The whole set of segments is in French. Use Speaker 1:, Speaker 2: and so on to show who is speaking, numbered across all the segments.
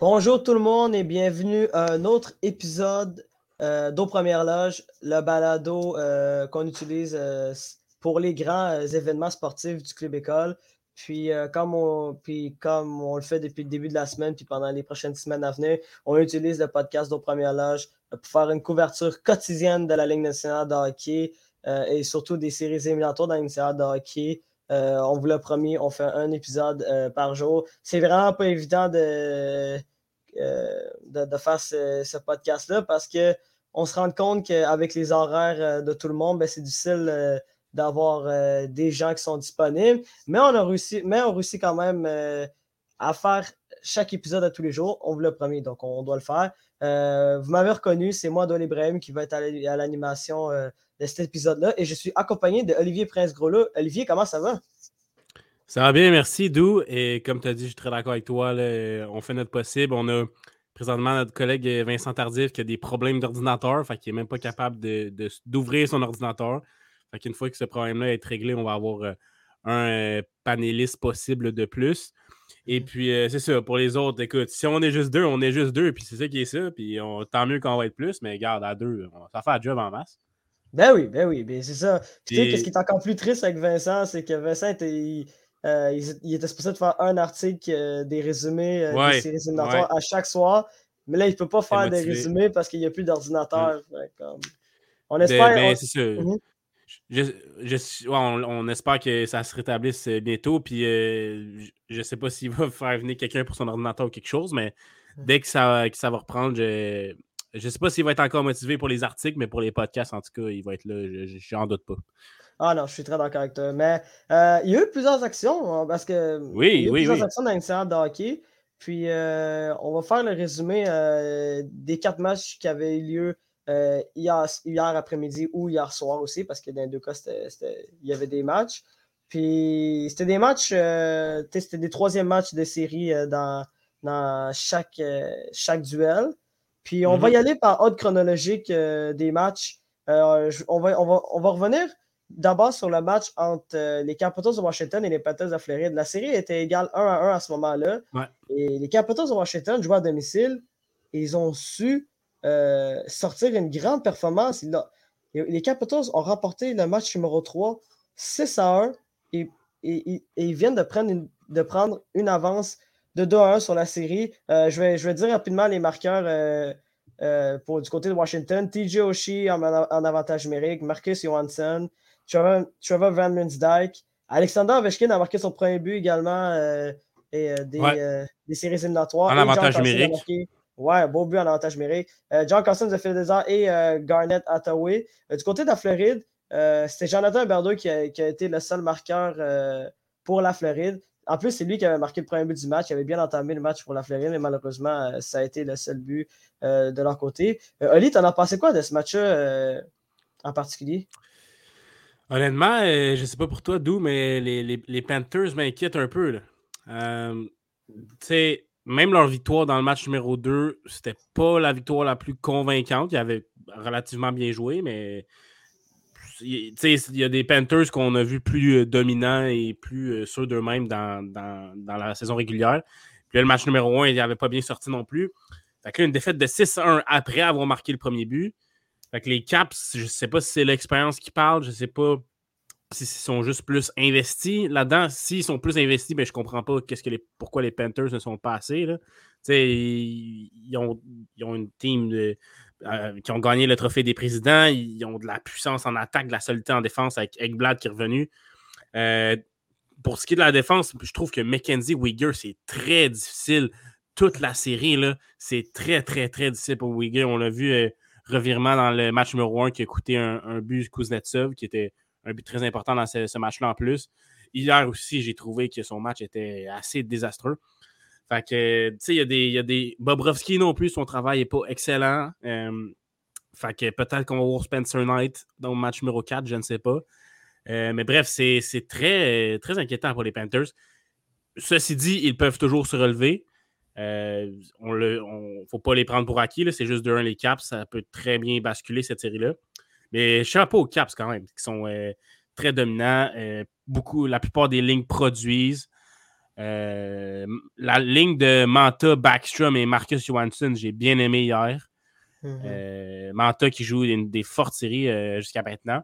Speaker 1: Bonjour tout le monde et bienvenue à un autre épisode euh, d'Au Première Loge, le balado euh, qu'on utilise euh, pour les grands événements sportifs du Club École. Puis, comme on, puis comme on le fait depuis le début de la semaine, puis pendant les prochaines semaines à venir, on utilise le podcast d'Au Première Loge pour faire une couverture quotidienne de la Ligue nationale de hockey et surtout des séries éliminatoires dans la Ligue nationale de hockey. on vous l'a promis, on fait un épisode par jour. C'est vraiment pas évident de, euh, faire ce, podcast-là parce qu'on se rend compte qu'avec les horaires euh, de tout le monde, ben, c'est difficile euh, d'avoir des gens qui sont disponibles. Mais on a réussi, réussit quand même à faire chaque épisode à tous les jours. On vous l'a promis, donc on doit le faire. vous m'avez reconnu, c'est moi, Don Ibrahim, qui va être à l'animation de cet épisode-là. Et je suis accompagné de Olivier Prince-Groslo. Olivier, comment ça va?
Speaker 2: Ça va bien, merci, Dou. Et comme tu as dit, je suis très d'accord avec toi. on fait notre possible. On a présentement notre collègue Vincent Tardif qui a des problèmes d'ordinateur, qu'il n'est même pas capable d'ouvrir son ordinateur. Fait qu'une fois que ce problème-là est réglé, on va avoir euh, un euh, panéliste possible de plus. Et mmh. puis, euh, c'est ça, pour les autres, écoute, si on est juste deux, on est juste deux, puis c'est ça qui est ça, puis on, tant mieux qu'on va être plus, mais garde, à deux, ça fait un job en masse.
Speaker 1: Ben oui, ben oui, ben c'est ça. tu sais, ce qui est encore plus triste avec Vincent, c'est que Vincent était, euh, il, était supposé de faire un article, euh, des résumés euh, des séries éliminatoires à chaque soir. Mais là, il ne peut pas faire des résumés parce qu'il n'y a plus d'ordinateur.
Speaker 2: On ben, espère. On, espère que ça se rétablisse bientôt. Puis je ne sais pas s'il va faire venir quelqu'un pour son ordinateur ou quelque chose, mais dès que ça, que ça va reprendre, je ne sais pas s'il va être encore motivé pour les articles, mais pour les podcasts, en tout cas, il va être là. Je n'en doute pas.
Speaker 1: Ah non, je suis très d'accord avec toi. Mais euh, il y a eu plusieurs actions hein, parce que.
Speaker 2: Oui, il y a eu
Speaker 1: plusieurs
Speaker 2: actions
Speaker 1: dans de hockey. Puis euh, on va faire le résumé euh, des quatre matchs qui avaient eu lieu hier, hier après-midi ou hier soir aussi, parce que dans les deux cas, il y avait des matchs. Puis c'était des matchs, c'était des troisièmes matchs de série dans, dans chaque, chaque duel. Puis on va mm-hmm. y aller par ordre chronologique des matchs. on, va, on, va, on va revenir D'abord, sur le match entre euh, les Capitals de Washington et les Panthers de Floride, la série était égale 1 à 1 à ce moment-là. Et les Capitals de Washington jouaient à domicile et ils ont su euh, sortir une grande performance. Les Capitals ont remporté le match numéro 3 6 à 1 et, ils viennent de prendre, une, de prendre une avance de 2 à 1 sur la série. Euh, je, vais, je vais dire rapidement les marqueurs. pour, du côté de Washington, TJ Oshie en, en, avantage numérique, Marcus Johansson, Trevor, Van Dyke. Alexander Ovechkin a marqué son premier but également euh, et, euh, des, euh, des, séries éliminatoires.
Speaker 2: En avantage numérique.
Speaker 1: Ouais, beau but en avantage numérique. John Cousins de Philadelphia et Garnett Hathaway. du côté de la Floride, c'était Jonathan Berdo qui a, été le seul marqueur pour la Floride. En plus, c'est lui qui avait marqué le premier but du match. Il avait bien entamé le match pour la Floride, mais malheureusement, ça a été le seul but de leur côté. Oli, t'en as pensé quoi de ce match-là en particulier?
Speaker 2: Honnêtement, euh, je ne sais pas pour toi, d'où, mais les, Panthers m'inquiètent un peu. Euh, même leur victoire dans le match numéro 2, c'était pas la victoire la plus convaincante. Ils avaient relativement bien joué, mais il y a des Panthers qu'on a vu plus euh, dominants et plus sûrs d'eux-mêmes dans, la saison régulière. Puis le match numéro 1, il n'avait pas bien sorti non plus. Fait que là, une défaite de 6-1 après avoir marqué le premier but. Fait que les Caps, je sais pas si c'est l'expérience qui parle, je sais pas s'ils sont juste plus investis là-dedans. S'ils sont plus investis, ben, je comprends pas qu'est-ce que les, pourquoi les Panthers ne sont pas assez. Là. Ils, ils, ont, ils, ont, une team euh, qui ont gagné le trophée des présidents. Ils ont de la puissance en attaque, de la solidité en défense avec Eggblad qui est revenu. Euh, pour ce qui est de la défense, je trouve que Mackenzie Wigger, c'est très difficile. Toute la série, c'est très, très, très difficile pour Wigger. On l'a vu. Euh, revirement dans le match numéro 1 qui a coûté un, but Kuznetsov, qui était un but très important dans ce, match-là en plus. Hier aussi, j'ai trouvé que son match était assez désastreux. Fait que, tu sais, il y, a des. Bobrovski non plus, son travail n'est pas excellent. Euh, fait que peut-être qu'on va voir Spencer Knight dans le match numéro 4, je ne sais pas. mais bref, c'est très, inquiétant pour les Panthers. Ceci dit, ils peuvent toujours se relever. Il on ne faut pas les prendre pour acquis. C'est juste de un les Caps. Ça peut très bien basculer cette série-là. Mais chapeau aux Caps quand même, qui sont très dominants. beaucoup, la plupart des lignes produisent. la ligne de Manta, Backstrom et Marcus Johansson, j'ai bien aimé hier. Mm-hmm. Manta qui joue une des fortes séries jusqu'à maintenant.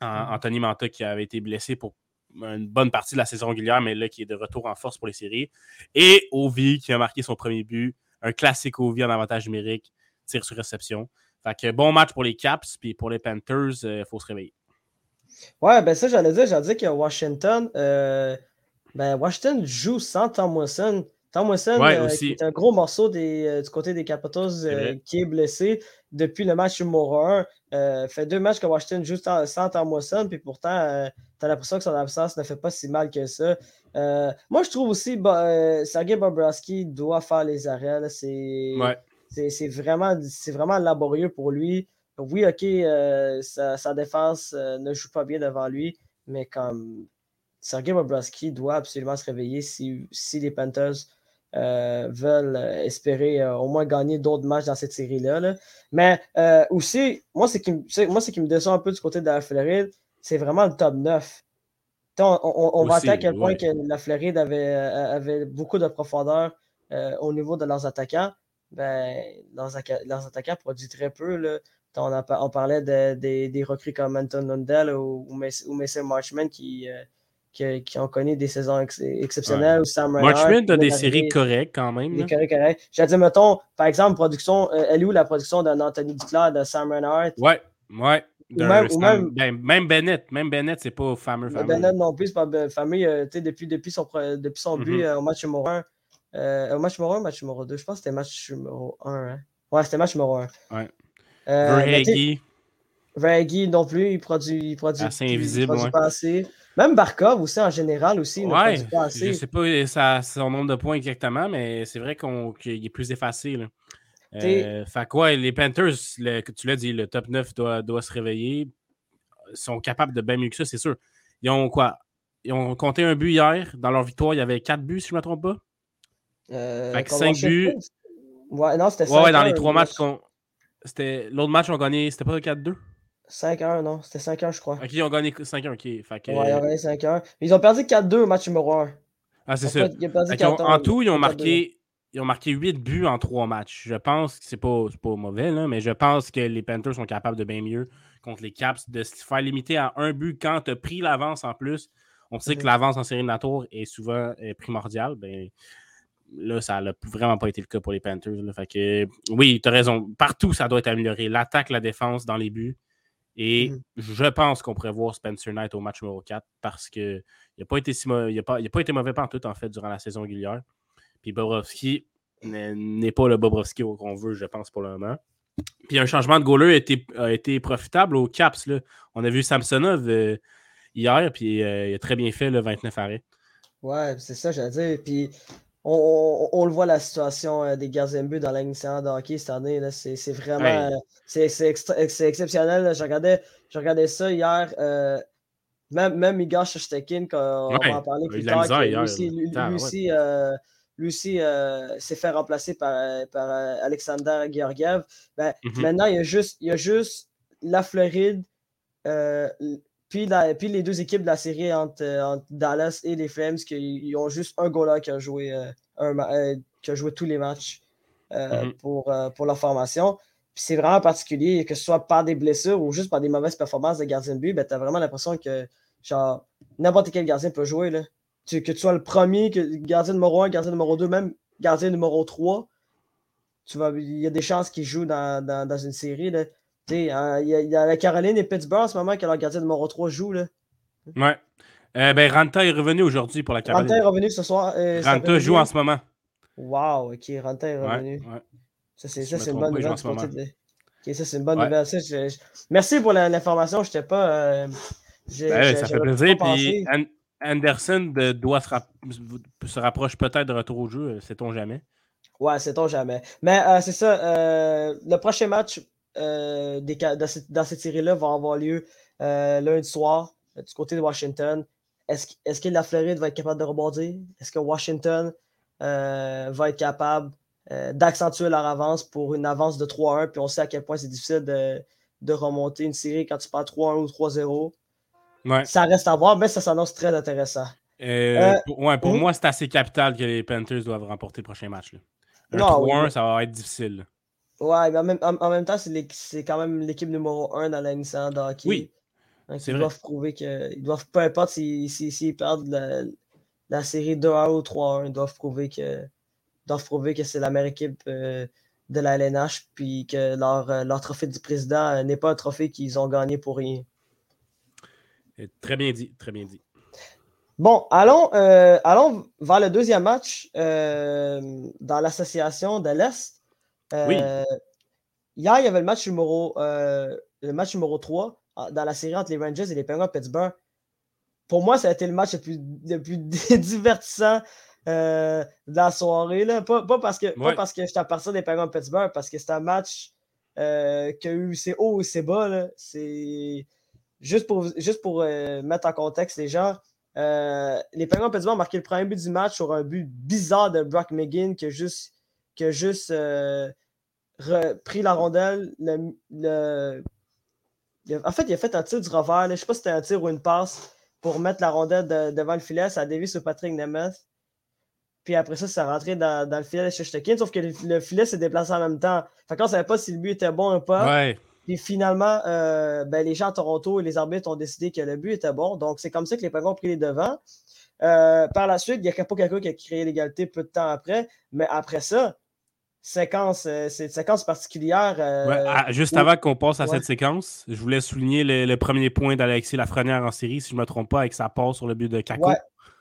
Speaker 2: Mm-hmm. Anthony Manta qui avait été blessé pour une bonne partie de la saison régulière, mais là qui est de retour en force pour les séries. Et Ovi qui a marqué son premier but. Un classique Ovi en avantage numérique, tir sur réception. Fait que bon match pour les Caps, puis pour les Panthers, il euh, faut se réveiller.
Speaker 1: Ouais, ben ça, j'allais dire, j'allais dire que Washington, euh, ben Washington joue sans Tom Wilson. Tom Wilson, euh, qui est un gros morceau des, du côté des Capitals, qui est blessé depuis le match numéro 1. fait deux matchs que Washington joue sans, Tom Wilson, puis pourtant, tu as l'impression que son absence ne fait pas si mal que ça. moi, je trouve aussi que Sergei Bobrovski doit faire les arrêts. C'est.
Speaker 2: Ouais.
Speaker 1: C'est vraiment, vraiment laborieux pour lui. Oui, OK, euh, sa, défense euh, ne joue pas bien devant lui, mais comme Sergei Bobrovski doit absolument se réveiller si, les Panthers euh, veulent espérer au moins gagner d'autres matchs dans cette série-là. Mais aussi, moi, ce qui, moi, qui me descend un peu du côté de la Floride, c'est vraiment le top 9. On, on, va à quel point que la Floride avait, avait beaucoup de profondeur au niveau de leurs attaquants ben, leurs, attaquants produisent très peu. Là. On, parlait des recrues comme Anton Lundell ou, ou, Mason Marchman qui, euh, qui, ont connu des saisons exceptionnelles.
Speaker 2: Marchman a des séries correctes quand même.
Speaker 1: Des séries correctes. J'allais dire, mettons, par exemple, production, euh, elle est où la production d'un Anthony Duclair, de Sam Renard?
Speaker 2: Ouais, ouais. Même, même, ben, même, Bennett, même Bennett, c'est pas fameux. fameux.
Speaker 1: Bennett non plus, c'est pas fameux. Euh, depuis, depuis son, depuis son but mm-hmm. au match numéro 1, euh, match numéro 1 match numéro 2 Je pense que c'était match numéro 1. Hein. Ouais, c'était match numéro 1.
Speaker 2: Ouais. Euh,
Speaker 1: non plus, il produit, il produit,
Speaker 2: assez invisible,
Speaker 1: produit pas assez. Même Barkov aussi, en général, aussi,
Speaker 2: ouais, ne pas assez. Je sais pas sa, son nombre de points exactement, mais c'est vrai qu'il est plus effacé. Là. Euh, fait quoi, les Panthers, le, tu l'as dit, le top 9 doit, doit se réveiller. Ils sont capables de bien mieux que ça, c'est sûr. Ils ont quoi? Ils ont compté un but hier. Dans leur victoire, il y avait 4 buts, si je ne me trompe pas.
Speaker 1: Euh,
Speaker 2: fait 5 buts.
Speaker 1: Ouais, non, c'était
Speaker 2: Ouais, dans les trois matchs qu'on. C'était... L'autre match, on a gagné. C'était pas 4-2
Speaker 1: 5-1, non. C'était 5-1, je crois.
Speaker 2: Ok, ils ont gagné 5-1, ok. Fait que...
Speaker 1: Ouais, ils ont gagné 5-1. Ils ont perdu 4-2 au match numéro 1.
Speaker 2: Ah, c'est ça. en tout, ils ont marqué. Ils ont marqué 8 buts en 3 matchs. Je pense que c'est pas, pas mauvais, là, mais je pense que les Panthers sont capables de bien mieux contre les Caps, de se faire limiter à un but quand tu as pris l'avance en plus. On sait que mhm. l'avance en série de tour est souvent euh, primordiale. Ben, là, ça n'a vraiment pas été le cas pour les Panthers. Fait que, oui, tu as raison. Partout, ça doit être amélioré. L'attaque, la défense, dans les buts. Et mm-hmm. je pense qu'on pourrait voir Spencer Knight au match numéro 4 parce qu'il n'a pas, été si il a pas, pas été mauvais tout en fait, durant la saison régulière. Puis Bobrovski n'est pas le Bobrovski qu'on veut, je pense, pour le moment. Puis un changement de goaler a été, a été profitable au Caps. Là. On a vu Samsonov euh, hier, puis euh, il a très bien fait le 29 arrêts.
Speaker 1: Ouais, c'est ça, j'allais dire. Puis on, le voit la situation euh, des gardiens de but dans la nationale de hockey cette année. C'est vraiment c'est exceptionnel. Je regardais, je regardais ça hier. Euh, même, même Igor Shostakin, on va en parler plus tard, lui aussi, lui, aussi, euh, s'est fait remplacer par, par Alexander Georgiev. Ben, mm-hmm. Maintenant, il y, a juste, il y a juste la Floride, puis, les deux équipes de la série euh, entre, Dallas et les Flames, qui ont juste un goaler qui a joué, euh, euh, qui a joué tous les matchs mm-hmm. pour, pour leur formation. Puis c'est vraiment particulier, que ce soit par des blessures ou juste par des mauvaises performances de gardien de but, ben, tu as vraiment l'impression que genre n'importe quel gardien peut jouer. Là. que tu sois le premier, que, gardien numéro 1, gardien numéro 2, même gardien numéro 3, tu vas, il y a des chances qu'il joue dans, dans, dans, une série. Là. Hein, il y, a la Caroline et Pittsburgh en ce moment que leur gardien numéro 3 joue. Là.
Speaker 2: Ouais. Euh, ben, Ranta est revenu aujourd'hui pour la Caroline.
Speaker 1: Ranta est revenu ce soir.
Speaker 2: Euh, Ranta joue en ce moment.
Speaker 1: Wow, ok, Ranta est revenu. Ouais, Ça, c'est une bonne nouvelle. Ok, ça, c'est une bonne nouvelle. Merci pour l'information. Je n'étais pas. Euh,
Speaker 2: ben, ça fait plaisir. Puis Anderson de, doit se, se rapproche peut-être de retour au jeu, sait-on jamais.
Speaker 1: Ouais, sait-on jamais. Mais c'est ça. le prochain match euh, dans cette, série-là va avoir lieu euh, lundi soir. du côté de Washington, est-ce que la Floride va être capable de rebondir? Est-ce que Washington va être capable d'accentuer leur avance pour une avance de 3-1? Puis on sait à quel point c'est difficile de, remonter une série quand tu perds 3-1 ou 3-0. Ça reste à voir, mais ça s'annonce très intéressant.
Speaker 2: pour, ouais, pour moi, c'est assez capital que les Panthers doivent remporter le prochain match. Un 3-1, ça va être difficile.
Speaker 1: Ouais, mais en même, temps, c'est quand même l'équipe numéro 1 dans la Nissan de hockey.
Speaker 2: Oui.
Speaker 1: ils doivent prouver que. Ils doivent, peu importe s'ils perdent la, la, série 2-1 ou 3-1, ils doivent prouver que. doivent prouver que c'est la meilleure équipe euh, de la LNH, puis que leur, euh, leur trophée du président euh, n'est pas un trophée qu'ils ont gagné pour rien.
Speaker 2: Très bien dit, très bien dit.
Speaker 1: Bon, allons, allons vers le deuxième match dans l'association de l'Est. Oui. Euh, hier, il y avait le match numéro, euh, le match numéro 3 ah, dans la série entre les Rangers et les Penguins de Pittsburgh. Pour moi, ça a été le match le plus, le plus divertissant euh, de la soirée. Là. Pas, parce que, pas parce que j'étais à partir des Penguins de Pittsburgh, parce que c'est un match qui a eu ses hauts et ses bas. C'est juste pour, juste pour mettre en contexte les gens. les Penguins de Pittsburgh ont marqué le premier but du match sur un but bizarre de Brock McGinn qui a juste qui a juste euh, pris la rondelle. Le, en fait, il a fait un tir du revers. Je ne sais pas si c'était un tir ou une passe pour mettre la rondelle devant le filet. Ça a dévié sur Patrick Nemeth. Puis après ça, ça a rentré dans, le filet de Shestekin. Sauf que le, filet s'est déplacé en même temps. Fait qu'on ne savait pas si le but était bon ou pas. Puis finalement, euh, ben, les gens à Toronto et les arbitres ont décidé que le but était bon. Donc c'est comme ça que les Penguins ont pris les devants. Euh, par la suite, il y a Capo qui a créé l'égalité peu de temps après. Mais après ça, séquence, euh, c'est une séquence particulière.
Speaker 2: Euh, juste avant qu'on passe à cette séquence, je voulais souligner le, premier point d'Alexis Lafrenière en série, si je ne me trompe pas, avec sa passe sur le but de Kako.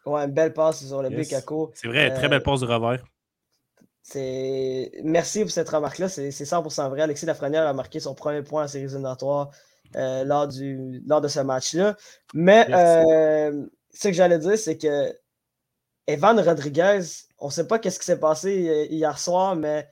Speaker 1: Ouais, une belle passe sur le but de Kako.
Speaker 2: C'est vrai, très belle euh, passe de revers.
Speaker 1: Merci pour cette remarque-là, c'est 100% vrai. Alexis Lafrenière a marqué son premier point en série éliminatoire lors, du, lors de ce match-là. Mais ce que j'allais dire, c'est que Evan Rodriguez, on ne sait pas qu'est-ce qui s'est passé hier soir, mais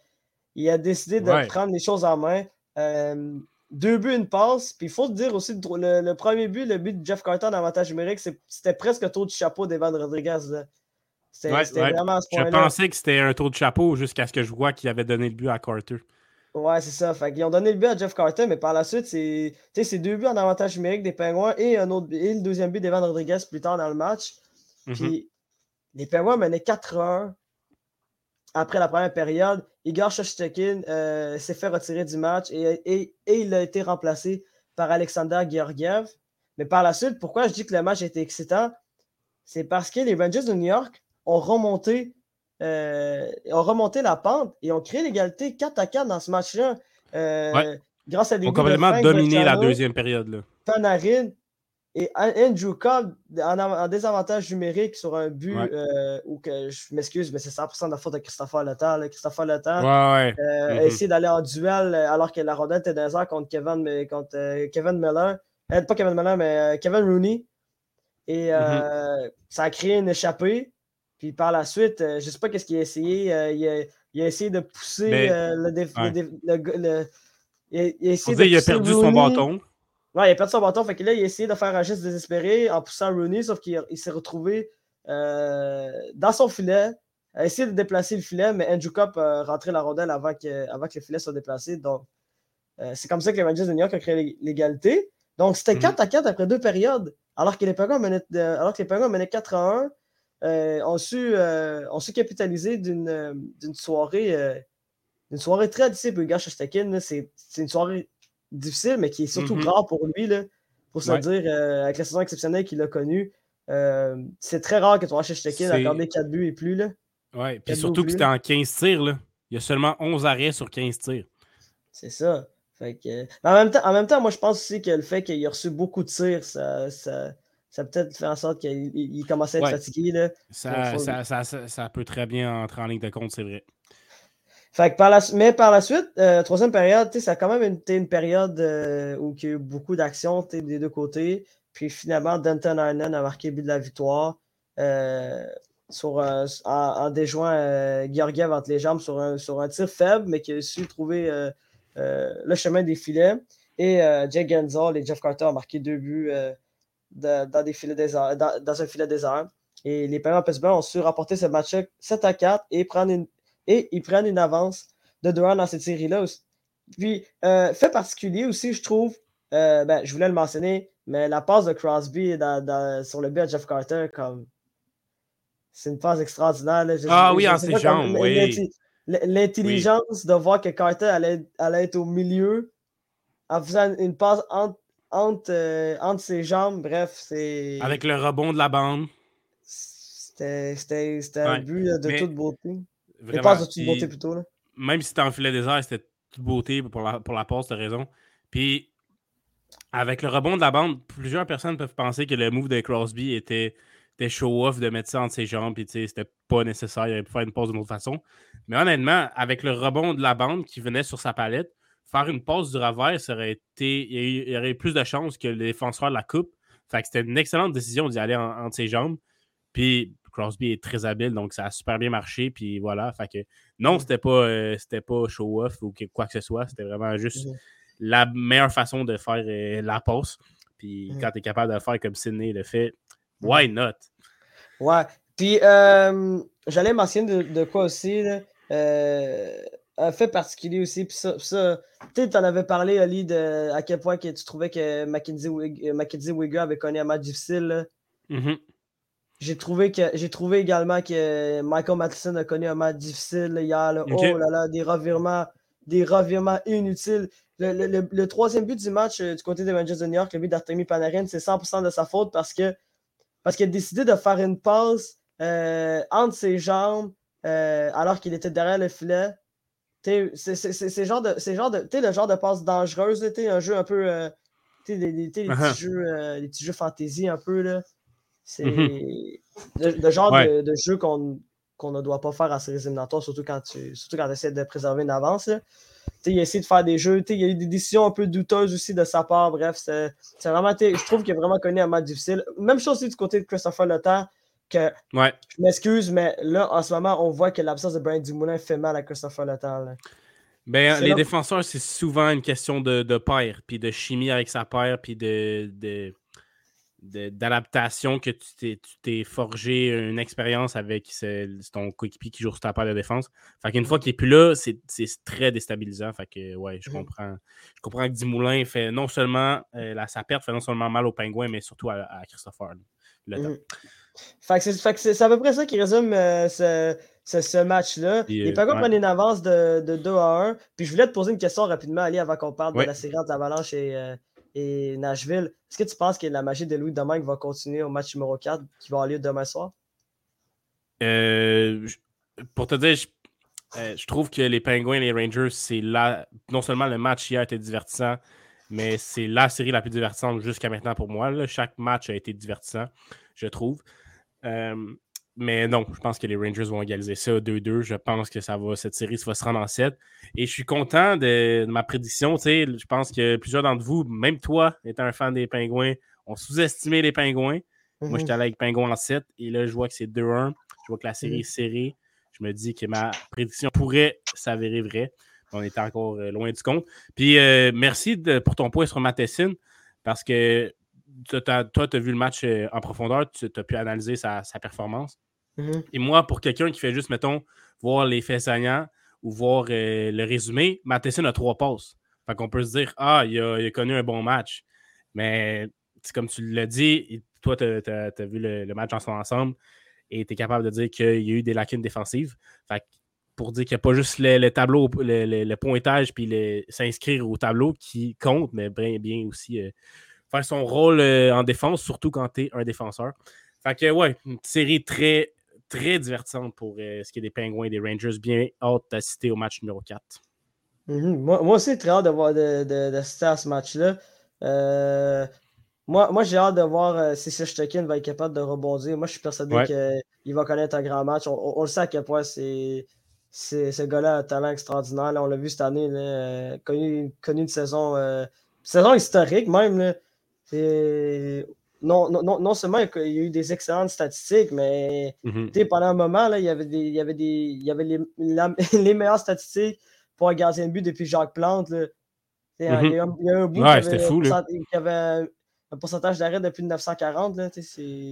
Speaker 1: il a décidé de prendre les choses en main. Euh, deux buts, une passe. Puis il faut dire aussi, le, premier but, le but de Jeff Carter en avantage numérique, c'était presque un tour de chapeau d'Evan Rodriguez.
Speaker 2: C'était vraiment à ce point-là. Je pensais que c'était un tour de chapeau jusqu'à ce que je vois qu'il avait donné le but à Carter.
Speaker 1: Ouais, c'est ça. Fait ils ont donné le but à Jeff Carter, mais par la suite, c'est deux buts en avantage numérique des Pingouins et, un autre, et le deuxième but d'Evan Rodriguez plus tard dans le match. Mm-hmm. Puis les Pingouins menaient 4-1 après la première période. Igor Shostakin euh, s'est fait retirer du match et, il a été remplacé par Alexander Georgiev. Mais par la suite, pourquoi je dis que le match était excitant? C'est parce que les Rangers de New York ont remonté, euh, ont remonté la pente et ont créé l'égalité 4 à 4 dans ce match-là. Euh, grâce à des
Speaker 2: Ils ont complètement dominé la deuxième période. Là.
Speaker 1: Panarin et Andrew Cobb, en, désavantage numérique sur un but, euh, ou que je m'excuse, mais c'est 100% de la faute de Christopher Letang. Christopher Letang
Speaker 2: ouais,
Speaker 1: euh, a essayé d'aller en duel euh, alors que la rondelle était dans les contre Kevin, contre, Kevin Miller. pas Kevin Miller, mais Kevin Rooney. Et mm-hmm. ça a créé une échappée. Puis par la suite, je ne sais pas qu'est-ce qu'il a essayé. Il a, il, a, essayé de pousser le, le,
Speaker 2: il, a, essayé de il a perdu son bâton.
Speaker 1: Ouais, il a perdu son bâton. Fait que là, il a essayé de faire un geste désespéré en poussant Rooney, sauf qu'il s'est retrouvé euh, dans son filet, a essayé de déplacer le filet, mais Andrew Cup a rentré la rondelle avant que, avant que le filet soit déplacé. Donc, euh, c'est comme ça que les Rangers de New York ont créé l'égalité. Donc, c'était 4 mhm. à 4 après deux périodes, alors que les Penguins menaient, alors que les menaient 4 à 1. Euh, ont, su, ont su capitaliser d'une soirée, une soirée très pour Igor C'est une soirée difficile, mais qui est surtout mm rare pour lui, là, pour se dire, euh, avec la saison exceptionnelle qu'il a connue. Euh, c'est très rare que tu vois Shechekin accorder 4 buts et plus. Là.
Speaker 2: Ouais, puis surtout que c'était en 15 tirs. Là. Il y a seulement 11 arrêts sur 15 tirs.
Speaker 1: C'est ça. Fait que... en, même temps, en même temps, moi, je pense aussi que le fait qu'il ait reçu beaucoup de tirs, ça, ça, ça peut-être fait en sorte qu'il commençait à être fatigué. Là.
Speaker 2: Ça, ça, ça, ça, peut très bien entrer en ligne de compte, c'est vrai.
Speaker 1: Fait par la, mais par la suite, euh, troisième période, ça a quand même été une, période euh, où il y a eu beaucoup d'actions des deux côtés. Puis finalement, Denton Arnon a marqué le but de la victoire euh, sur en, déjoint Georgiev entre les jambes sur un, sur un tir faible, mais qui a su trouver le chemin des filets. Et Jay Gensel et Jeff Carter ont marqué deux buts dans, des filets désert, dans, un filet désert. Et les Penguins Pittsburgh ont su remporter ce match-là 7 à 4 et, prendre une, et ils prennent une avance de 2 dans cette série-là. Puis, euh, fait particulier aussi, je trouve, euh, ben, je voulais le mentionner, mais la passe de Crosby sur le but à Jeff Carter, comme. C'est une passe extraordinaire.
Speaker 2: ah oui, en ses jambes, oui.
Speaker 1: L'intelligence de voir que Carter allait, allait, être au milieu en faisant une passe entre, entre, euh, entre ses jambes. Bref, c'est.
Speaker 2: Avec le rebond de la bande.
Speaker 1: C'était un but de toute beauté. Vraiment, passe de toute beauté plutôt. Là?
Speaker 2: Même si c'était en filet désert, c'était toute beauté pour la, pour la passe, t'as raison. Puis avec le rebond de la bande, plusieurs personnes peuvent penser que le move de Crosby était, était show-off de mettre ça entre ses jambes, puis c'était pas nécessaire, il aurait pu faire une pause d'une autre façon. Mais honnêtement, avec le rebond de la bande qui venait sur sa palette, faire une pause du revers, ça aurait été. Il y aurait eu plus de chances que le défenseur de la coupe. Fait que c'était une excellente décision d'y aller entre ses jambes. Puis Crosby est très habile, donc ça a super bien marché. Puis voilà. Fait que non, c'était pas, euh, pas show-off ou quoi que ce soit. C'était vraiment juste la meilleure façon de faire euh, la pause. Puis quand tu es capable de le faire comme Sidney le fait, why not?
Speaker 1: Ouais. Puis euh, j'allais mentionner de, quoi aussi. un fait particulier aussi. Puis ça, tu en avais parlé, Ali, de à quel point que tu trouvais que Mackenzie, Mackenzie Wigger avait connu un match difficile.
Speaker 2: Mm-hmm.
Speaker 1: J'ai trouvé, que, j'ai trouvé également que Michael Matheson a connu un match difficile hier. Oh là là, des revirements, des revirements inutiles. Le, troisième but du match euh, du côté des Rangers de New York, le but d'Artemi Panarin, c'est 100% de sa faute parce que parce qu'il a décidé de faire une passe euh, entre ses jambes euh, alors qu'il était derrière le filet. C'est genre de, genre de, le genre de passe dangereuse, un jeu un peu, des, des, petits uh-huh. jeux, les petits jeux fantasy un peu là. C'est mhm. le, genre de, jeu qu'on ne doit pas faire à ces éliminatoires, surtout quand tu surtout quand essaies de préserver une avance. Il a essayé de faire des jeux. Il y a eu des décisions un peu douteuses aussi de sa part. Bref, c'est vraiment. Je trouve qu'il a vraiment connu un match difficile. Même chose aussi du côté de Christopher Letang. Que, Je m'excuse, mais là, en ce moment, on voit que l'absence de Brian Dumoulin fait mal à Christopher Letang.
Speaker 2: Ben, les défenseurs, c'est souvent une question de, de paire, puis de chimie avec sa paire, puis de, de d'adaptation que tu t'es forgé une expérience avec ton coéquipier qui joue sur ta part de défense. Fait qu'une fois qu'il n'est plus là, c'est très déstabilisant. Fait que ouais, je mmh comprends. Je comprends que Dimoulin fait non seulement euh, la, sa perte fait non seulement mal aux pingouins, mais surtout à, Christopher. Mmh.
Speaker 1: Fait que c'est à peu près ça qui résume euh, ce, ce, match-là. Les Pingouins prennent une avance de, de, 2 à 1. Puis je voulais te poser une question rapidement, Ali, avant qu'on parle de la série entre Avalanche et, euh, et Nashville. Est-ce que tu penses que la magie de Louis Domingue va continuer au match numéro 4 qui va avoir lieu demain soir?
Speaker 2: Euh, pour te dire, euh, je, trouve que les Penguins et les Rangers, c'est là. Non seulement le match hier était divertissant, mais c'est la série la plus divertissante jusqu'à maintenant pour moi. Chaque match a été divertissant, je trouve. Euh, mais non, je pense que les Rangers vont égaliser ça 2-2. Je pense que ça va, cette série va se rendre en 7. Et je suis content de, ma prédiction. Je pense que plusieurs d'entre vous, même toi, étant un fan des Pingouins, ont sous-estimé les Pingouins. Moi, j'étais mhm. allé avec Pingouins en 7. Et là, je vois que c'est 2-1. Je vois que la série mhm. est serrée. Je me dis que ma prédiction pourrait s'avérer vraie. On est encore euh, loin du compte. Puis euh, merci pour ton point sur Matheson. Parce que toi, tu as vu le match euh, en profondeur, tu as pu analyser sa, performance. Mm-hmm. Et moi, pour quelqu'un qui fait juste, mettons, voir les faits saillants ou voir euh, le résumé, Matheson a trois passes. Fait qu'on peut se dire, ah, il a, connu un bon match. Mais comme tu l'as dit, toi, tu as, vu le, match en son ensemble et tu es capable de dire qu'il y a eu des lacunes défensives. Fait pour dire qu'il n'y a pas juste le, tableau, le, pointage puis s'inscrire au tableau qui compte, mais bien, bien aussi euh, faire son rôle euh, en défense, surtout quand tu es un défenseur. Fait que, ouais, une série très, très divertissante pour euh, ce qui est des Penguins et des Rangers. Bien hâte d'assister au match numéro 4.
Speaker 1: Mhm. moi, moi, aussi, très hâte d'assister de, à ce match-là. Euh, moi, moi j'ai hâte de voir si Sechtokin va être capable de rebondir. Moi, je suis persuadé qu'il va connaître un grand match. On, le sait à quel point c'est. Ce gars-là a un talent extraordinaire. on l'a vu cette année. Là, connu, connu, une saison, saison historique même. Là non, non, non, seulement il y a eu des excellentes statistiques, mais mm-hmm. pendant un moment, là, il y avait, des, il y avait, des, il y avait les, les meilleures statistiques pour un gardien de but depuis Jacques Plante. Mm-hmm. il, y a, un bout
Speaker 2: ouais, qui, avait,
Speaker 1: qui, avait, un pourcentage d'arrêt depuis 940. Là,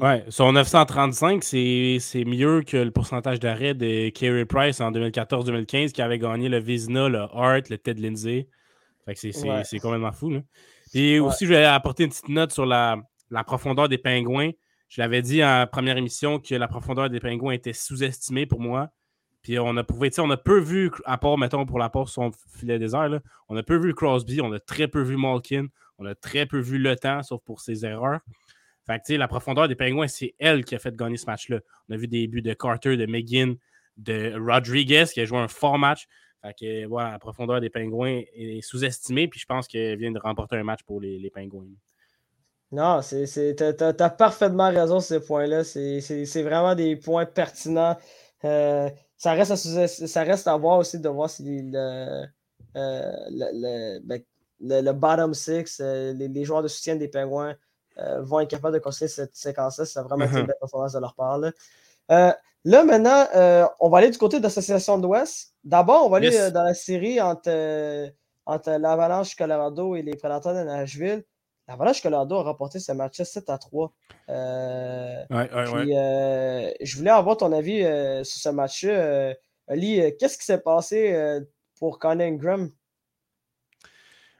Speaker 2: ouais, son 935, c'est mieux que le pourcentage d'arrêt de Kerry Price en 2014-2015 qui avait gagné le Vizina, le Hart, le Ted Lindsay. c'est complètement fou. Là. Et aussi, je vais apporter une petite note sur la, la profondeur des pingouins. Je l'avais dit en première émission que la profondeur des pingouins était sous-estimée pour moi. Puis on a prouvé, on a peu vu, à part, mettons, pour la porte son filet désert, là, on a peu vu Crosby, on a très peu vu Malkin, on a très peu vu Le Temps, sauf pour ses erreurs. Fait que, la profondeur des Pingouins, c'est elle qui a fait gagner ce match-là. On a vu des buts de Carter, de McGinn, de Rodriguez, qui a joué un fort match. Fait que, voilà, la profondeur des Pingouins est sous-estimée, puis je pense qu'elle vient de remporter un match pour les Pingouins.
Speaker 1: Non, tu as, parfaitement raison sur ces points-là. C'est vraiment des points pertinents. Euh, ça, reste à, ça reste à voir aussi de voir si le, euh, le, ben, le, bottom six, euh, les, joueurs de soutien des Pingouins vont être capables de construire cette séquence-là. C'est vraiment une mm-hmm. belle performance de leur part. Là, maintenant, on va aller du côté de l'Association de l'Ouest. D'abord, on va aller dans la série entre, entre l'Avalanche Colorado et les Prédateurs de Nashville. L'Avalanche Colorado a remporté ce match 7 à 3.
Speaker 2: Euh, ouais, ouais,
Speaker 1: euh, je voulais avoir ton avis euh, sur ce match-là. Ali, qu'est-ce qui s'est passé pour Conor Ingram?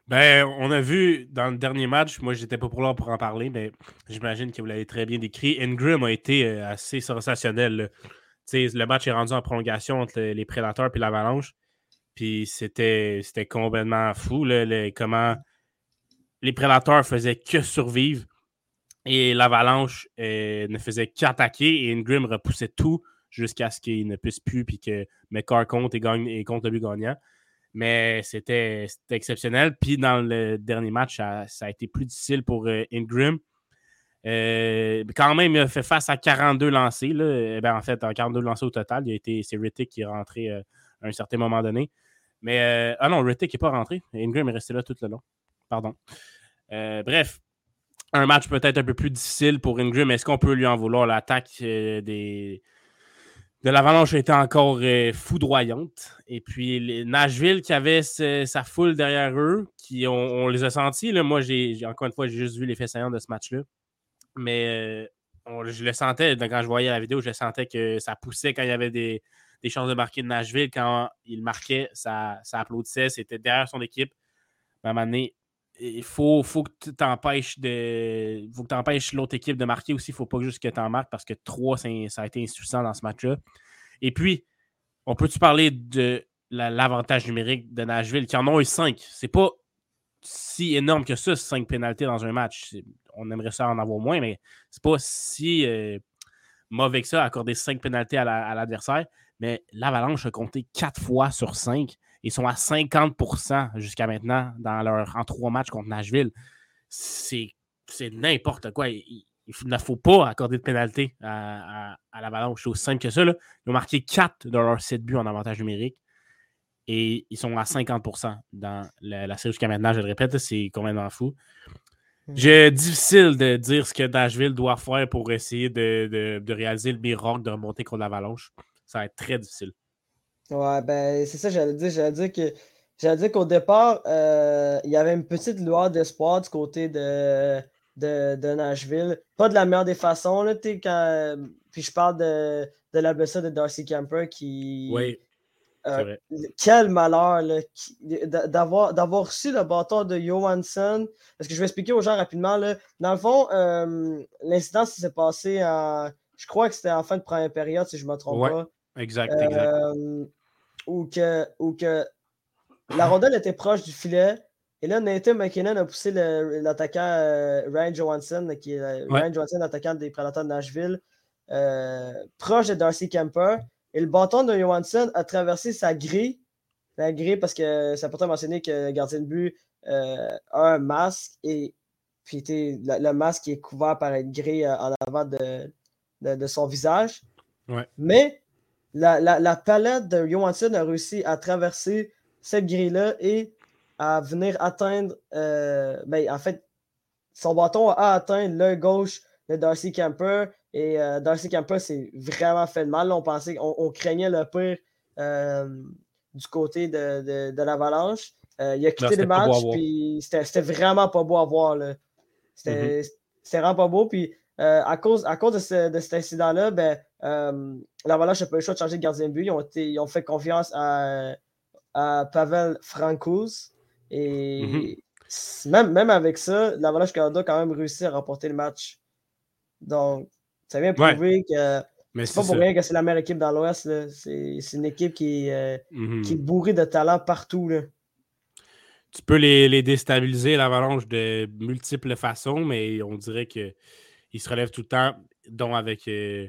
Speaker 2: Ben, on a vu dans le dernier match, moi j'étais pas pour là pour en parler, mais j'imagine que vous l'avez très bien décrit. Ingram a été assez sensationnel. Le match est rendu en prolongation entre les Prédateurs et l'Avalanche. Puis c'était complètement fou comment les prédateurs faisaient que survivre et l'avalanche euh, ne faisait qu'attaquer et Ingram repoussait tout jusqu'à ce qu'il ne puisse plus puis que McCarr compte et, et compte le but gagnant. Mais c'était exceptionnel. Puis dans le dernier match, ça, a été plus difficile pour euh, Ingram. Euh, quand même, il a fait face à 42 lancés. Là. Eh ben, en fait, 42 lancés au total. A été, c'est Rittick qui est rentré à un certain moment donné. Mais, ah non, Rittick n'est pas rentré. Ingram est resté là tout le long. Pardon. Euh, bref, un match peut-être un peu plus difficile pour Ingram. Est-ce qu'on peut lui en vouloir? L'attaque euh, des... de l'Avalanche était encore euh, foudroyante. Et puis Nashville qui avait sa foule derrière eux, qui on, les a sentis. Moi, j'ai encore une fois, j'ai juste vu l'effet saillant de ce match-là. Mais je le sentais, quand je voyais la vidéo, je sentais que ça poussait quand il y avait des, chances de marquer de Nashville. Quand il marquait, ça, ça applaudissait. C'était derrière son équipe. Il faut, faut que tu t'empêches de. faut que l'autre équipe de marquer aussi. Il ne faut pas juste que tu en marques parce que 3, ça a été insuffisant dans ce match-là. Et puis, on peut-tu parler de l'avantage numérique de Nashville qui en ont eu 5. C'est pas si énorme que ça, 5 pénalités dans un match. On aimerait ça en avoir moins, mais c'est pas si euh, mauvais que ça, accorder 5 pénalités à l'adversaire. mais l'Avalanche a compté 4 fois sur 5. Ils sont à 50% jusqu'à maintenant dans leur, en trois matchs contre Nashville. C'est n'importe quoi. Il, ne faut pas accorder de pénalité à, à, l'Avalanche. C'est aussi simple que ça. Ils ont marqué 4 de leurs 7 buts en avantage numérique. Et ils sont à 50% dans la, série jusqu'à maintenant. Je le répète, c'est complètement fou. C'est mm. difficile de dire ce que Nashville doit faire pour essayer de, de réaliser le miracle de remonter contre l'Avalanche. Ça va être très difficile.
Speaker 1: Ouais, ben c'est ça, j'allais dire. J'allais dire que j'allais dire qu'au départ, euh, il y avait une petite lueur d'espoir du côté de, de, Nashville. Pas de la meilleure des façons, là, quand, puis je parle de, de la blessure de Darcy Camper qui.
Speaker 2: Oui.
Speaker 1: Euh, quel malheur d'avoir, d'avoir reçu le bâton de Johansson. Parce que je vais expliquer aux gens rapidement. Là. Dans le fond, euh, l'incident s'est passé en. Je crois que c'était en fin de première période, si je ne me trompe pas.
Speaker 2: Exact, exact
Speaker 1: où que, que la rondelle était proche du filet. Et là, Nathan McKinnon a poussé l'attaquant euh, Ryan Johansson, qui est euh, Ryan Johansson, l'attaquant des Prédateurs de Nashville, euh, proche de Darcy Kemper. Et le bâton de Johansson a traversé sa grille. La grille, parce que c'est important de mentionner que le gardien de but a un masque et puis le, masque est couvert par une grille en avant de, de, son visage. Mais la, palette de Johansson a réussi à traverser cette grille-là et à venir atteindre. Euh, ben, en fait, son bâton a atteint le gauche de Darcy Camper. Et euh, Darcy Camper s'est vraiment fait de mal. on pensait, on, craignait le pire euh, du côté de, l'avalanche. il a quitté le match, puis c'était vraiment pas beau à voir. C'était mm-hmm. vraiment pas beau. Puis à, cause, à cause de, cet incident-là, ben, l'Avalanche n'a pas eu le choix de changer de gardien de but. Ils ont, ils ont fait confiance à, à Pavel Francouz. Et mm-hmm. même, même avec ça, l'Avalanche Canada a quand même réussi à remporter le match. Donc, ça vient prouver que c'est pas pour rien que c'est la meilleure équipe dans l'Ouest. C'est une équipe qui, euh, mm-hmm. qui, est bourrée de talent partout. Là.
Speaker 2: Tu peux les, les déstabiliser, l'avalanche, de multiples façons, mais on dirait qu'ils se relèvent tout le temps, dont avec euh,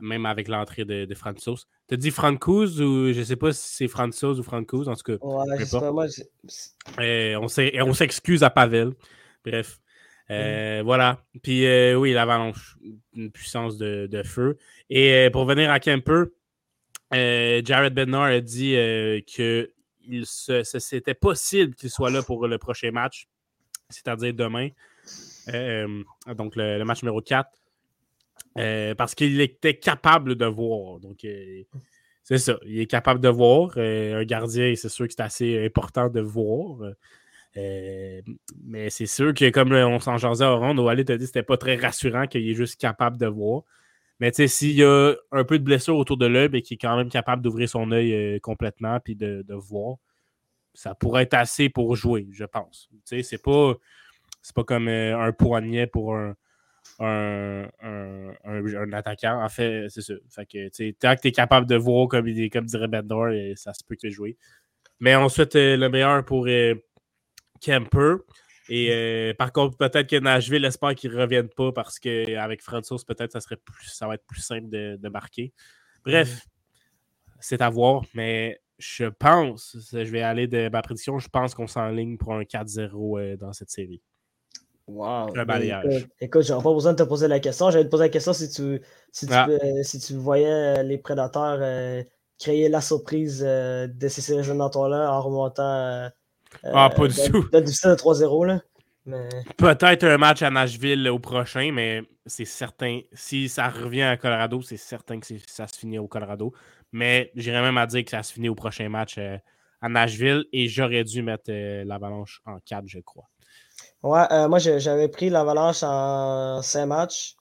Speaker 2: même avec l'entrée de, de Francouz. Tu dit Francouz ou je sais pas si c'est Francouz ou Francouz, en tout cas.
Speaker 1: Ouais, je sais pas. Moi,
Speaker 2: euh, on s'excuse à Pavel. Bref. Euh, voilà. Puis euh, oui, l'avalanche, une puissance de, feu. Et euh, pour venir à Kemper, Jared Bednar a dit que c'était possible qu'il soit là pour le prochain match, c'est-à-dire demain. donc le, match numéro 4. Parce qu'il était capable de voir. Donc c'est ça. Il est capable de voir. un gardien, c'est sûr que c'est assez important de voir. Euh, mais c'est sûr que, comme on s'en jasait à Ronde, Wallet t'a dit que c'était pas très rassurant qu'il est juste capable de voir. Mais tu sais, s'il y a un peu de blessure autour de l'œil et qu'il est quand même capable d'ouvrir son œil euh, complètement puis de, voir, ça pourrait être assez pour jouer, je pense. Tu sais, c'est pas, pas comme euh, un poignet pour un, un, attaquant. En fait, c'est ça. Fait que, tu tant que tu es capable de voir, comme, comme dirait Bendor, ça se peut que tu jouer. Mais ensuite, le meilleur pour Kemper. Et euh, par contre, peut-être que Nashville espère qu'il ne revienne pas parce qu'avec Francis, peut-être ça serait plus, ça va être plus simple de, marquer. Bref, mm. c'est à voir, mais je pense, je vais aller de ma prédiction, je pense qu'on s'enligne pour un 4-0 euh, dans cette série.
Speaker 1: Wow. Un balayage. Écoute, je n'aurais pas besoin de te poser la question. J'allais te poser la question si tu, si tu, ah. si tu voyais les prédateurs euh, créer la surprise de ces éliminatoires-là en remontant
Speaker 2: ah, pas du
Speaker 1: euh,
Speaker 2: tout.
Speaker 1: Difficile 3-0, là.
Speaker 2: Peut-être un match à Nashville au prochain, mais c'est certain. Si ça revient à Colorado, c'est certain que ça se finit au Colorado. Mais j'irais même à dire que ça se finit au prochain match euh, à Nashville et j'aurais dû mettre euh, l'Avalanche en 4, je crois.
Speaker 1: Ouais, moi j'avais pris l'Avalanche en 5 matchs.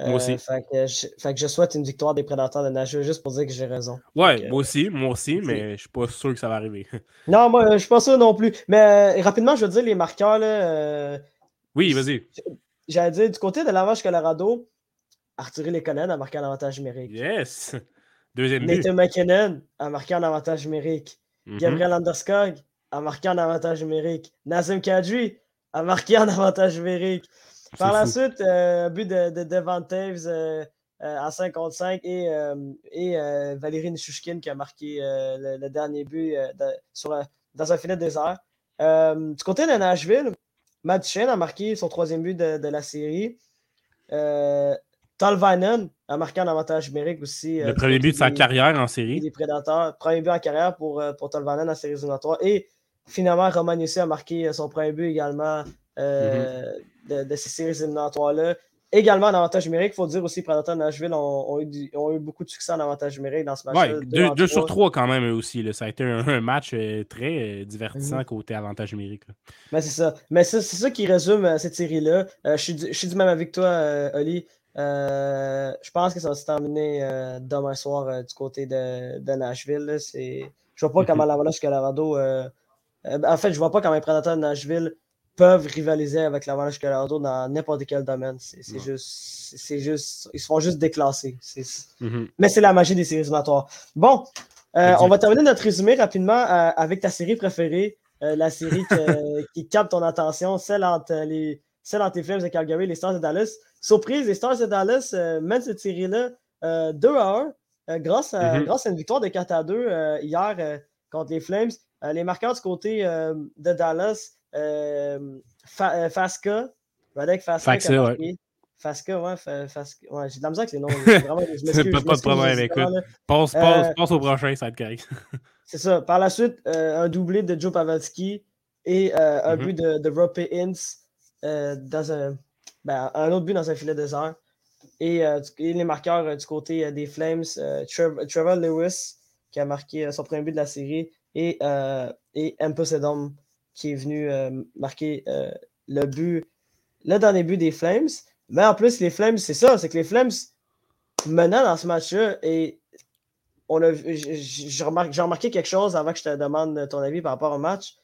Speaker 2: Moi aussi.
Speaker 1: Euh, fait, que je, souhaite une victoire des prédateurs de Nashville juste pour dire que j'ai raison.
Speaker 2: Ouais, moi aussi, moi aussi, mais je suis pas sûr que ça va arriver.
Speaker 1: non, moi, je suis pas sûr non plus. Mais euh, rapidement, je veux dire les marqueurs. Là, euh,
Speaker 2: oui, vas-y.
Speaker 1: J'allais dire, du côté de l'Avalanche Colorado, Arthur Lekonen a marqué un avantage numérique.
Speaker 2: Yes! Deuxième
Speaker 1: but. Nathan McKinnon a marqué un avantage numérique. Mm-hmm. Gabriel Anderskog a marqué un avantage numérique. Nazem Kadri a marqué un avantage numérique. Par la suite, un but de, de Taves euh, euh, à 55 et, et euh, Valérie Nishushkin qui a marqué le, dernier but sur, dans un filet désert. du côté de Nashville, Matt a marqué son troisième but de, la série. Talvainen a marqué un avantage numérique aussi.
Speaker 2: Le premier but de sa carrière en série.
Speaker 1: Des prédateurs. Premier but en carrière pour, pour Talvainen en série éliminatoire. Et finalement, Roman Yossi a marqué son premier but également mm-hmm de, ces séries éliminatoires-là. Également en avantage numérique, il faut dire aussi que Predator Nashville ont, eu beaucoup de succès en avantage numérique dans ce match.
Speaker 2: Oui, deux, sur trois quand même aussi. Ça a été un, match euh, très euh, divertissant mhm. côté avantage numérique.
Speaker 1: Ben, c'est ça. Mais c'est ça qui résume euh, cette série-là. je, suis du même avec toi, Oli. je pense que ça va se terminer demain soir du côté de, de Nashville. Je ne vois pas comment l'Avalanche Colorado. En fait, je vois pas comment les Predators de Nashville peuvent rivaliser avec l'Avalanche Colorado dans n'importe quel domaine. C'est juste, c'est juste, ils se font juste déclasser. Mm-hmm. Mais c'est la magie des séries éliminatoires. Bon, euh, on va terminer notre résumé rapidement euh, avec ta série préférée, euh, la série qui capte ton attention, celle entre les, celle entre les Flames de Calgary et les Stars de Dallas. Surprise, les Stars de Dallas mènent cette série-là 2 à 1 grâce, à, mm-hmm. grâce à une victoire de 4 à 2 hier contre les Flames. Les marqueurs du côté de Dallas. Euh, euh, Fasca. Radek Fasca. Fasca, ouais. Fasca, ouais, Fasca. ouais j'ai de la misère avec les noms. Vraiment,
Speaker 2: je pas, pas de problème, écoute. Euh, passe, au prochain, ça va être correct.
Speaker 1: C'est ça. Par la suite, un doublé de Joe Pavelski et un mm -hmm. but de, de Ince dans un, ben, un autre but dans un filet désert. Et, et les marqueurs du côté des Flames, Trevor Lewis qui a marqué son premier but de la série et, et Edom qui est venu euh, marquer euh, le but le dernier but des Flames. Mais en plus, les Flames, c'est ça, c'est que les Flames menant dans ce match-là, et on a, j'ai remarqué, quelque chose avant que je te demande ton avis par rapport au match.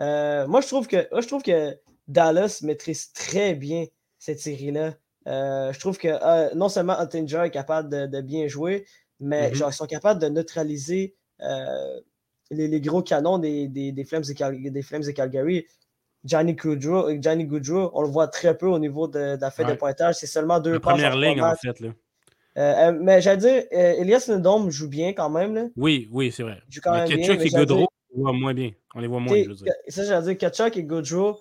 Speaker 1: Euh, moi, je trouve que, je trouve que Dallas maîtrise très bien cette série-là. Euh, je trouve que euh, non seulement Huntinger est capable de, bien jouer, mais mm-hmm. ils sont capables de neutraliser les, gros canons des, des, Flames de des Flames de Calgary. Johnny Goodrow, Johnny Goodrow, on le voit très peu au niveau de, la fête de pointage. C'est seulement deux
Speaker 2: La première ligne, en fait. Là.
Speaker 1: Euh, euh, mais j'allais dire, euh, Elias Lindholm joue bien quand même. Là.
Speaker 2: Oui, oui, c'est vrai. joue quand mais même Ketchuk et Goodrow, on les voit moins bien. On les voit moins, je veux dire.
Speaker 1: Ça, j'allais dire, Ketchuk et Goodrow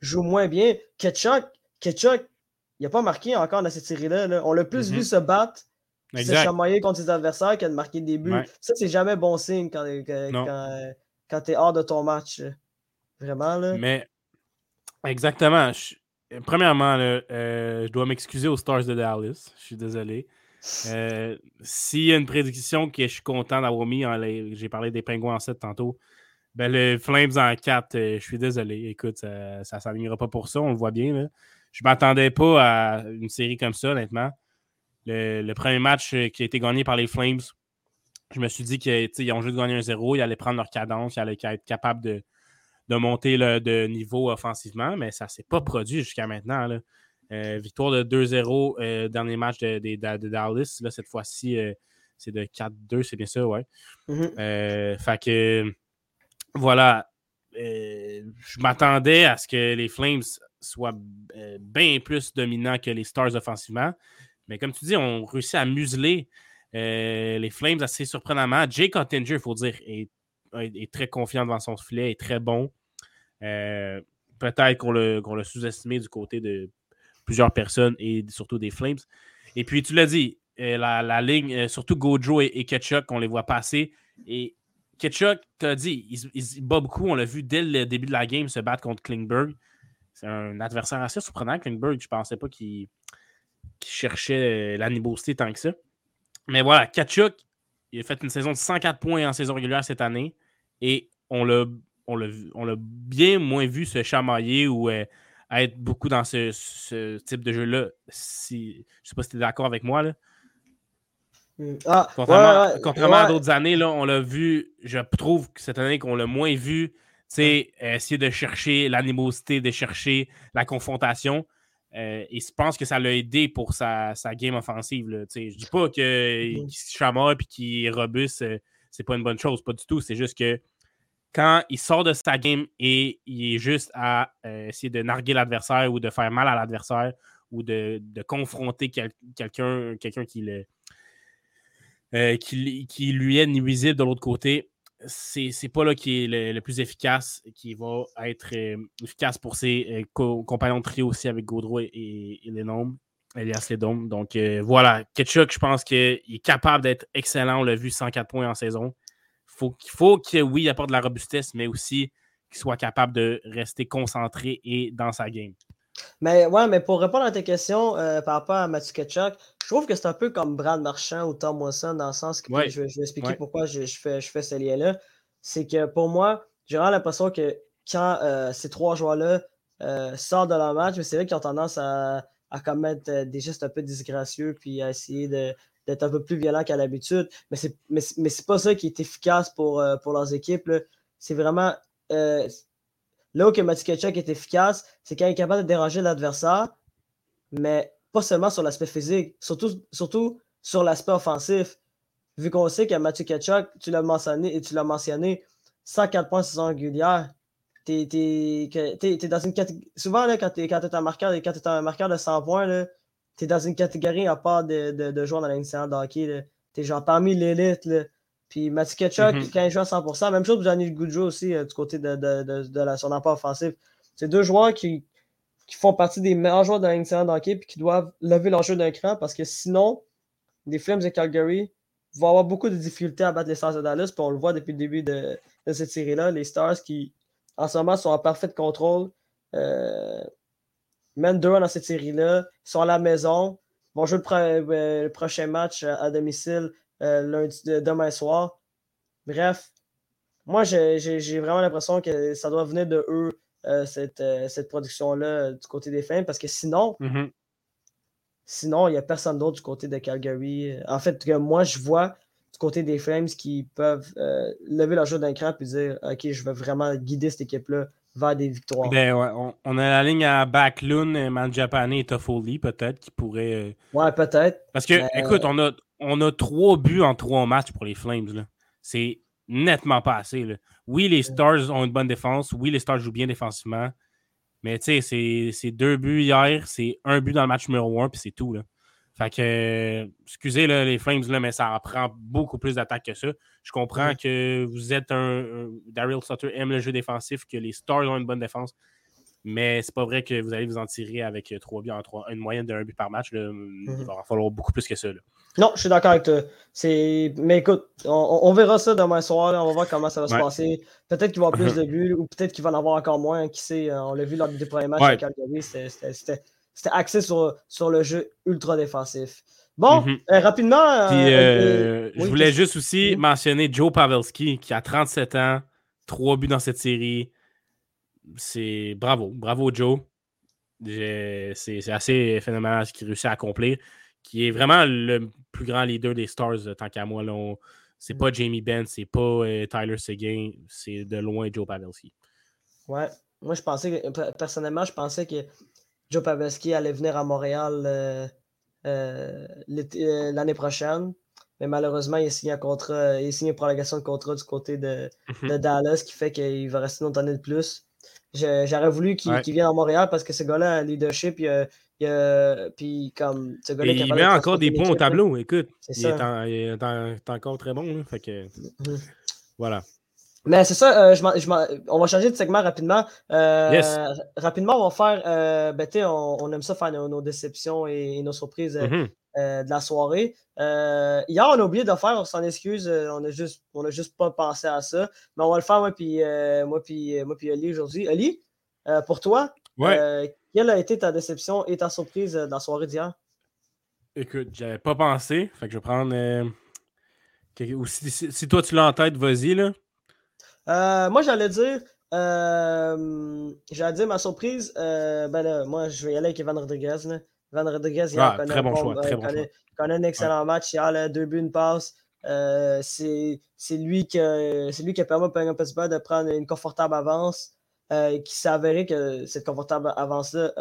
Speaker 1: jouent moins bien. Ketchuk, Ketchuk, il n'a pas marqué encore dans cette série-là. On l'a plus mm-hmm. vu se battre se chamailler contre ses adversaires qu'à marquer des buts. Ça, c'est jamais bon signe quand, quand, quand tu es hors de ton match. Vraiment. Là.
Speaker 2: Mais exactement. Premièrement, euh, je dois m'excuser aux Stars de Dallas. Je suis désolé. Euh, s'il y a une prédiction que je suis content d'avoir mis, j'ai parlé des Pingouins en 7 tantôt, ben le Flames en 4, euh, je suis désolé. Écoute, ça ne s'alignera pas pour ça, on le voit bien. Là. Je ne m'attendais pas à une série comme ça, honnêtement. Le, premier match qui a été gagné par les Flames, je me suis dit qu'ils ont juste gagné un 0, ils allaient prendre leur cadence, ils allaient être capables de, de monter le, de niveau offensivement, mais ça ne s'est pas produit jusqu'à maintenant. Euh, victoire de 2-0, euh, dernier match de, Dallas. Là, cette fois-ci, euh, c'est de 4-2, c'est bien ça, ouais. Mm-hmm. fait que, voilà, je m'attendais à ce que les Flames soient bien plus dominants que les Stars offensivement. Mais comme tu dis, on réussit à museler les Flames assez surprenamment. Jake Ottinger, il faut dire, est très confiant devant son filet, est très bon. Euh, peut-être qu'on l'a sous-estimé du côté de plusieurs personnes et surtout des Flames. Et puis, tu l'as dit, euh, la, ligne, euh, surtout Gojo et, et Ketchuk, on les voit passer. Et Ketchuk, tu as dit, il, il, bat beaucoup. On l'a vu dès le début de la game se battre contre Klingberg. C'est un adversaire assez surprenant, Klingberg. Je ne pensais pas qu'il cherchait l'animosité tant que ça. Mais voilà, Ketchuk, il a fait une saison de 104 points en saison régulière cette année. Et on l'a on l'a bien moins vu se chamailler ou euh, être beaucoup dans ce, type de jeu-là. Si, je ne sais pas si tu es d'accord avec moi. Là.
Speaker 1: Hmm. Ah,
Speaker 2: contrairement, à d'autres années, là, on l'a vu, je trouve que cette année qu'on l'a moins vu, c'est essayer de chercher l'animosité, de chercher la confrontation. Euh, et je pense que ça l'a aidé pour sa, game offensive. Là. Je dis pas qu'il hmm. se chamaille et qu'il est robuste, euh, c'est pas une bonne chose, pas du tout. C'est juste que quand il sort de sa game et il est juste à euh, essayer de narguer l'adversaire ou de faire mal à l'adversaire ou de, confronter quelqu'un quelqu'un qui, euh, qui, qui, lui est nuisible de l'autre côté, c'est, pas là qui est le, plus efficace, qui va être euh, efficace pour ses compagnons de trio aussi avec Gaudreau et, et. Elias Ledom. Donc voilà, Ketchuk, je pense qu'il est capable d'être excellent. On l'a vu 104 points en saison faut, il faut que, oui, il apporte de la robustesse, mais aussi qu'il soit capable de rester concentré et dans sa game.
Speaker 1: Mais ouais, mais pour répondre à tes questions euh, par rapport à Matthew Ketchuk, je trouve que c'est un peu comme Brad Marchand ou Tom Wilson dans le sens que je, vais expliquer pourquoi je, fais, je fais ce lien-là. C'est que pour moi, j'ai vraiment l'impression que quand euh, ces trois joueurs-là euh, sortent de leur match, c'est vrai qu'ils ont tendance à, à commettre des gestes un peu disgracieux puis à essayer d'être un peu plus violent qu'à l'habitude. Mais c'est mais, pas ça qui est efficace pour, pour leurs équipes. C'est vraiment. Là où que Ketchuk est efficace, c'est quand il est capable de déranger l'adversaire, mais pas seulement sur l'aspect physique, surtout, surtout sur l'aspect offensif. Vu qu'on sait que Mathieu Ketchuk, tu l'as mentionné et tu l'as mentionné, 104 points saison régulière. T'es, dans une catégorie. Souvent, là, quand tu es, un marqueur, quand es un marqueur de 100 points, tu es dans une catégorie à part de, de, de joueurs dans la de hockey. Tu es genre parmi l'élite. Puis Mathieu Ketchuk, mm-hmm. quand il joue à 100%, même chose pour Johnny Goodjoe aussi, euh, du côté de, de, la, son emploi offensif. C'est deux joueurs qui, qui, font partie des meilleurs joueurs de la de hockey et qui doivent lever l'enjeu d'un cran parce que sinon, les Flames de Calgary vont avoir beaucoup de difficultés à battre les Stars de Dallas. Puis on le voit depuis le début de, cette série-là. Les Stars qui, en ce moment, sont en parfait contrôle. Euh, mènent deux dans cette série-là, sont à la maison, vont jouer le, euh, prochain match à, domicile lundi, demain soir. Bref, moi, j'ai vraiment l'impression que ça doit venir de eux cette, cette production-là du côté des Flames parce que sinon,
Speaker 2: Mhm.
Speaker 1: sinon, il n'y a personne d'autre du côté de Calgary. En fait, que moi, je vois du côté des Flames qui peuvent euh, lever leur jeu d'un cran et dire Ok, je veux vraiment guider cette équipe-là vers des victoires.
Speaker 2: Ben ouais, on, on a la ligne à Backlund, Manjapane et Toffoli, peut-être, qui pourrait. euh,
Speaker 1: Ouais, peut-être.
Speaker 2: Parce que, écoute, on a, on a trois buts en trois matchs pour les Flames. C'est nettement pas assez. là. Oui, les Stars ont une bonne défense. Oui, les Stars jouent bien défensivement. Mais tu sais, c'est- deux buts hier, c'est un but dans le match numéro un, puis c'est tout. Là. Fait que, excusez là, les Flames, là, mais ça en prend beaucoup plus d'attaques que ça. Je comprends que vous êtes un. un- Daryl Sutter aime le jeu défensif, que les Stars ont une bonne défense. Mais c'est pas vrai que vous allez vous en tirer avec euh, trois buts en trois, une moyenne d'un but par match. là. Il va en falloir beaucoup plus que ça. là.
Speaker 1: Non, je suis d'accord avec toi. C'est... Mais écoute, on, verra ça demain soir. là. On va voir comment ça va se passer. Peut-être qu'il va y avoir plus de buts ou peut-être qu'il va en avoir encore moins. Qui sait, euh, on l'a vu lors des premiers matchs
Speaker 2: Ouais.
Speaker 1: à Calgary. C'était, c'était- c'était- c'était axé sur, sur le jeu ultra défensif. Bon,
Speaker 2: Mhm.
Speaker 1: euh, rapidement.
Speaker 2: Puis,
Speaker 1: euh,
Speaker 2: je voulais juste aussi
Speaker 1: Mhm.
Speaker 2: mentionner Joe Pavelski, qui a 37 ans, trois buts dans cette série. C'est bravo, bravo Joe. C'est assez phénoménal ce qu'il réussit à accomplir. Qui est vraiment le plus grand leader des Stars, euh, tant qu'à moi. On- C'est pas Jamie Benn, c'est pas euh, Tyler Seguin, c'est de loin Joe Pavelski.
Speaker 1: Ouais. Moi, je pensais que, pe- personnellement, je pensais que Joe Pavelski allait venir à Montréal euh, euh, euh, l'année prochaine. Mais malheureusement, il a signé un contrat, il a signé une prolongation de contrat du côté de,
Speaker 2: Mhm.
Speaker 1: de Dallas, qui fait qu'il va rester une autre année de plus. J'aurais voulu qu'il
Speaker 2: Ouais.
Speaker 1: vienne à Montréal parce que ce gars-là a un leadership. Il a- il a- puis comme ce gars-là
Speaker 2: il met encore des points au tableau. Écoute, il est, en- il est en- il est encore très bon. là. Fait que,
Speaker 1: Mhm.
Speaker 2: voilà.
Speaker 1: Mais c'est ça, euh, je je on va changer de segment rapidement. Euh,
Speaker 2: Yes.
Speaker 1: Rapidement, on va faire. euh, ben, tu sais, on, on aime ça faire nos, nos déceptions et, et nos surprises euh,
Speaker 2: Mhm.
Speaker 1: euh, de la soirée. Hier, on a oublié de faire, on s'en excuse, on a juste, on a juste pas pensé à ça. Mais on va le faire, moi, puis moi, puis moi, puis Ali aujourd'hui. Ali, pour toi,
Speaker 2: Ouais.
Speaker 1: quelle a été ta déception et ta surprise de la soirée d'hier?
Speaker 2: Écoute, j'avais pas pensé. Fait que je vais prendre. ou si- si toi tu l'as en tête, vas-y là.
Speaker 1: Euh, moi, j'allais dire, euh, j'allais dire ma surprise. euh, ben là, moi, je vais y aller avec Evan Rodriguez. Là. Evan Rodriguez, il
Speaker 2: Ah,
Speaker 1: connaît, un
Speaker 2: bon choix, très bon
Speaker 1: connaît,
Speaker 2: choix.
Speaker 1: connaît un excellent match. Il a deux buts, une passe. C'est lui, qui a- c'est lui qui a permis à Penguin Pittsburgh de prendre une confortable avance. qui s'est avéré que cette confortable avance-là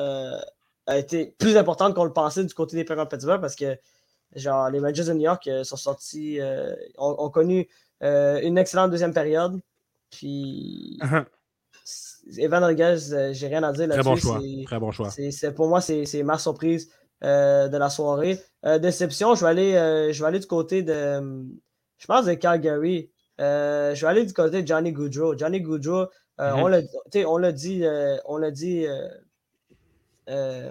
Speaker 1: a été plus importante qu'on le pensait du côté des Penguins Pittsburgh parce que genre, les Rangers de New York sont sortis, ont, ont connu une excellente deuxième période. Puis Evan Rodriguez, euh, j'ai rien à dire
Speaker 2: Très
Speaker 1: là-dessus.
Speaker 2: bon choix. Très bon choix.
Speaker 1: pour moi, c'est, ma surprise euh, de la soirée. Euh, déception, je vais, aller, euh, je vais aller du côté de. euh, Je pense de Calgary. Je vais aller du côté de Johnny Goudreau. Johnny Goudreau, euh,
Speaker 2: Mhm.
Speaker 1: on, l'a, dit. on l'a dit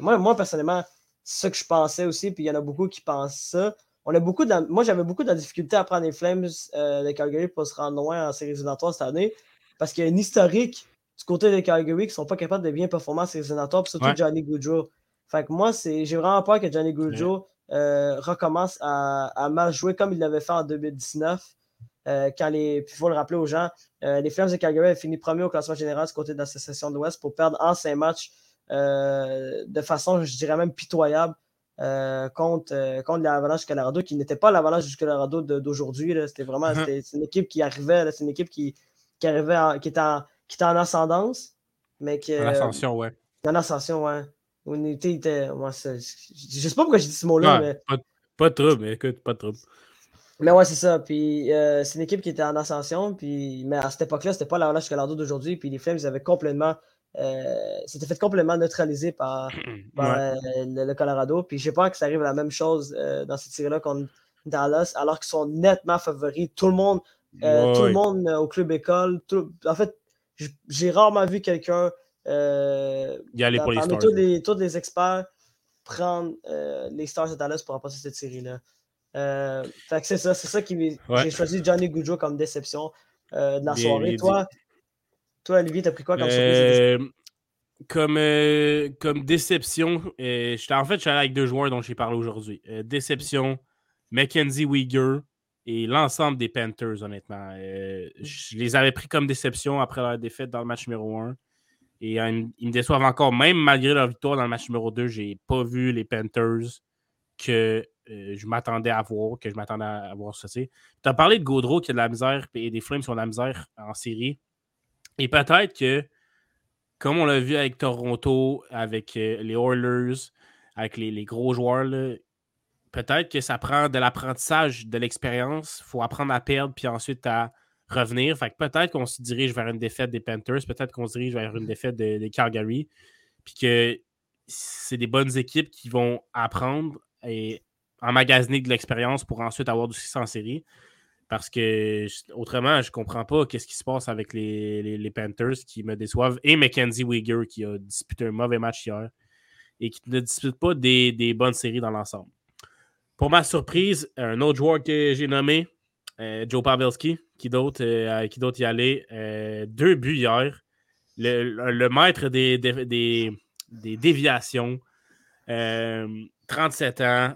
Speaker 1: moi, moi, personnellement, c'est ça que je pensais aussi. Puis il y en a beaucoup qui pensent ça. On a beaucoup de la- moi, j'avais beaucoup de la difficulté à prendre les Flames euh, de Calgary pour se rendre loin en séries éliminatoires cette année. Parce qu'il y a une historique du côté de Calgary qui ne sont pas capables de bien performer en séries éliminatoires, surtout
Speaker 2: Ouais.
Speaker 1: Johnny Goudreau. Fait que moi, c'est, j'ai vraiment peur que Johnny Goudreau euh, recommence à, à mal jouer comme il l'avait fait en 2019. euh, quand les, puis il faut le rappeler aux gens, euh, les Flames de Calgary avaient fini premier au classement général du côté de l'association de l'Ouest pour perdre en cinq matchs euh, de façon, je dirais même pitoyable, euh, contre, euh, contre l'Avalanche Colorado, qui n'était pas l'Avalanche du Colorado d'aujourd'hui. C'était vraiment c'était- c'est une équipe qui arrivait, c'est une équipe qui, qui arrivait en- qui, était en, qui était en ascendance, mais qui
Speaker 2: En ascension, ouais.
Speaker 1: en ascension, ouais. On était, je sais pas pourquoi j'ai dit ce mot-là,
Speaker 2: Ouais,
Speaker 1: mais,
Speaker 2: pas, pas de trouble, écoute, pas de trouble.
Speaker 1: mais ouais, c'est ça. Puis euh, c'est une équipe qui était en ascension, puis, mais à cette époque-là, c'était pas l'Avalanche Colorado d'aujourd'hui, puis les Flames, ils avaient complètement. Euh, c'était fait complètement neutraliser par, par,
Speaker 2: Ouais.
Speaker 1: euh, le, le Colorado. Puis j'ai peur que ça arrive la même chose euh, dans cette série-là contre Dallas, alors qu'ils sont nettement favoris. Tout le monde, euh, tout le monde au club école. tout- en fait, j'ai rarement vu quelqu'un
Speaker 2: Y aller
Speaker 1: dans-
Speaker 2: pour les Stars.
Speaker 1: tous les, tous les experts prendre les Stars de Dallas pour remporter cette série-là. Fait que c'est ça, c'est ça qui
Speaker 2: Ouais.
Speaker 1: j'ai choisi Johnny Goudreau comme déception de la soirée.
Speaker 2: dit.
Speaker 1: Toi, Olivier, t'as pris quoi comme surprise?
Speaker 2: comme, euh, comme déception, en fait, je suis allé avec deux joueurs dont j'ai parlé aujourd'hui. Euh, déception, Mackenzie Weegar et l'ensemble des Panthers, honnêtement. Euh, je les avais pris comme déception après leur défaite dans le match numéro 1. Et ils me déçoivent encore, même malgré leur victoire dans le match numéro 2. J'ai pas vu les Panthers que je m'attendais à voir, que je m'attendais à voir ça. Tu as parlé de Gaudreau qui a de la misère et des Flames qui ont de la misère en série. Et peut-être que, comme on l'a vu avec Toronto, avec les Oilers, avec les, gros joueurs, peut-être que ça prend de l'apprentissage, de l'expérience. Il faut apprendre à perdre, puis ensuite à revenir. Que peut-être qu'on se dirige vers une défaite des Panthers, peut-être qu'on se dirige vers une défaite des Calgary, puis que c'est des bonnes équipes qui vont apprendre et emmagasiner de l'expérience pour ensuite avoir du succès en série. Parce que autrement, je ne comprends pas qu'est-ce qui se passe avec les, Panthers qui me déçoivent et Mackenzie Wigger qui a disputé un mauvais match hier et qui ne dispute pas des, bonnes séries dans l'ensemble. Pour ma surprise, un autre joueur que j'ai nommé, euh, Joe Pavelski, qui d'autre euh, y aller. Euh, deux buts hier. Le, maître des, déviations. 37 ans.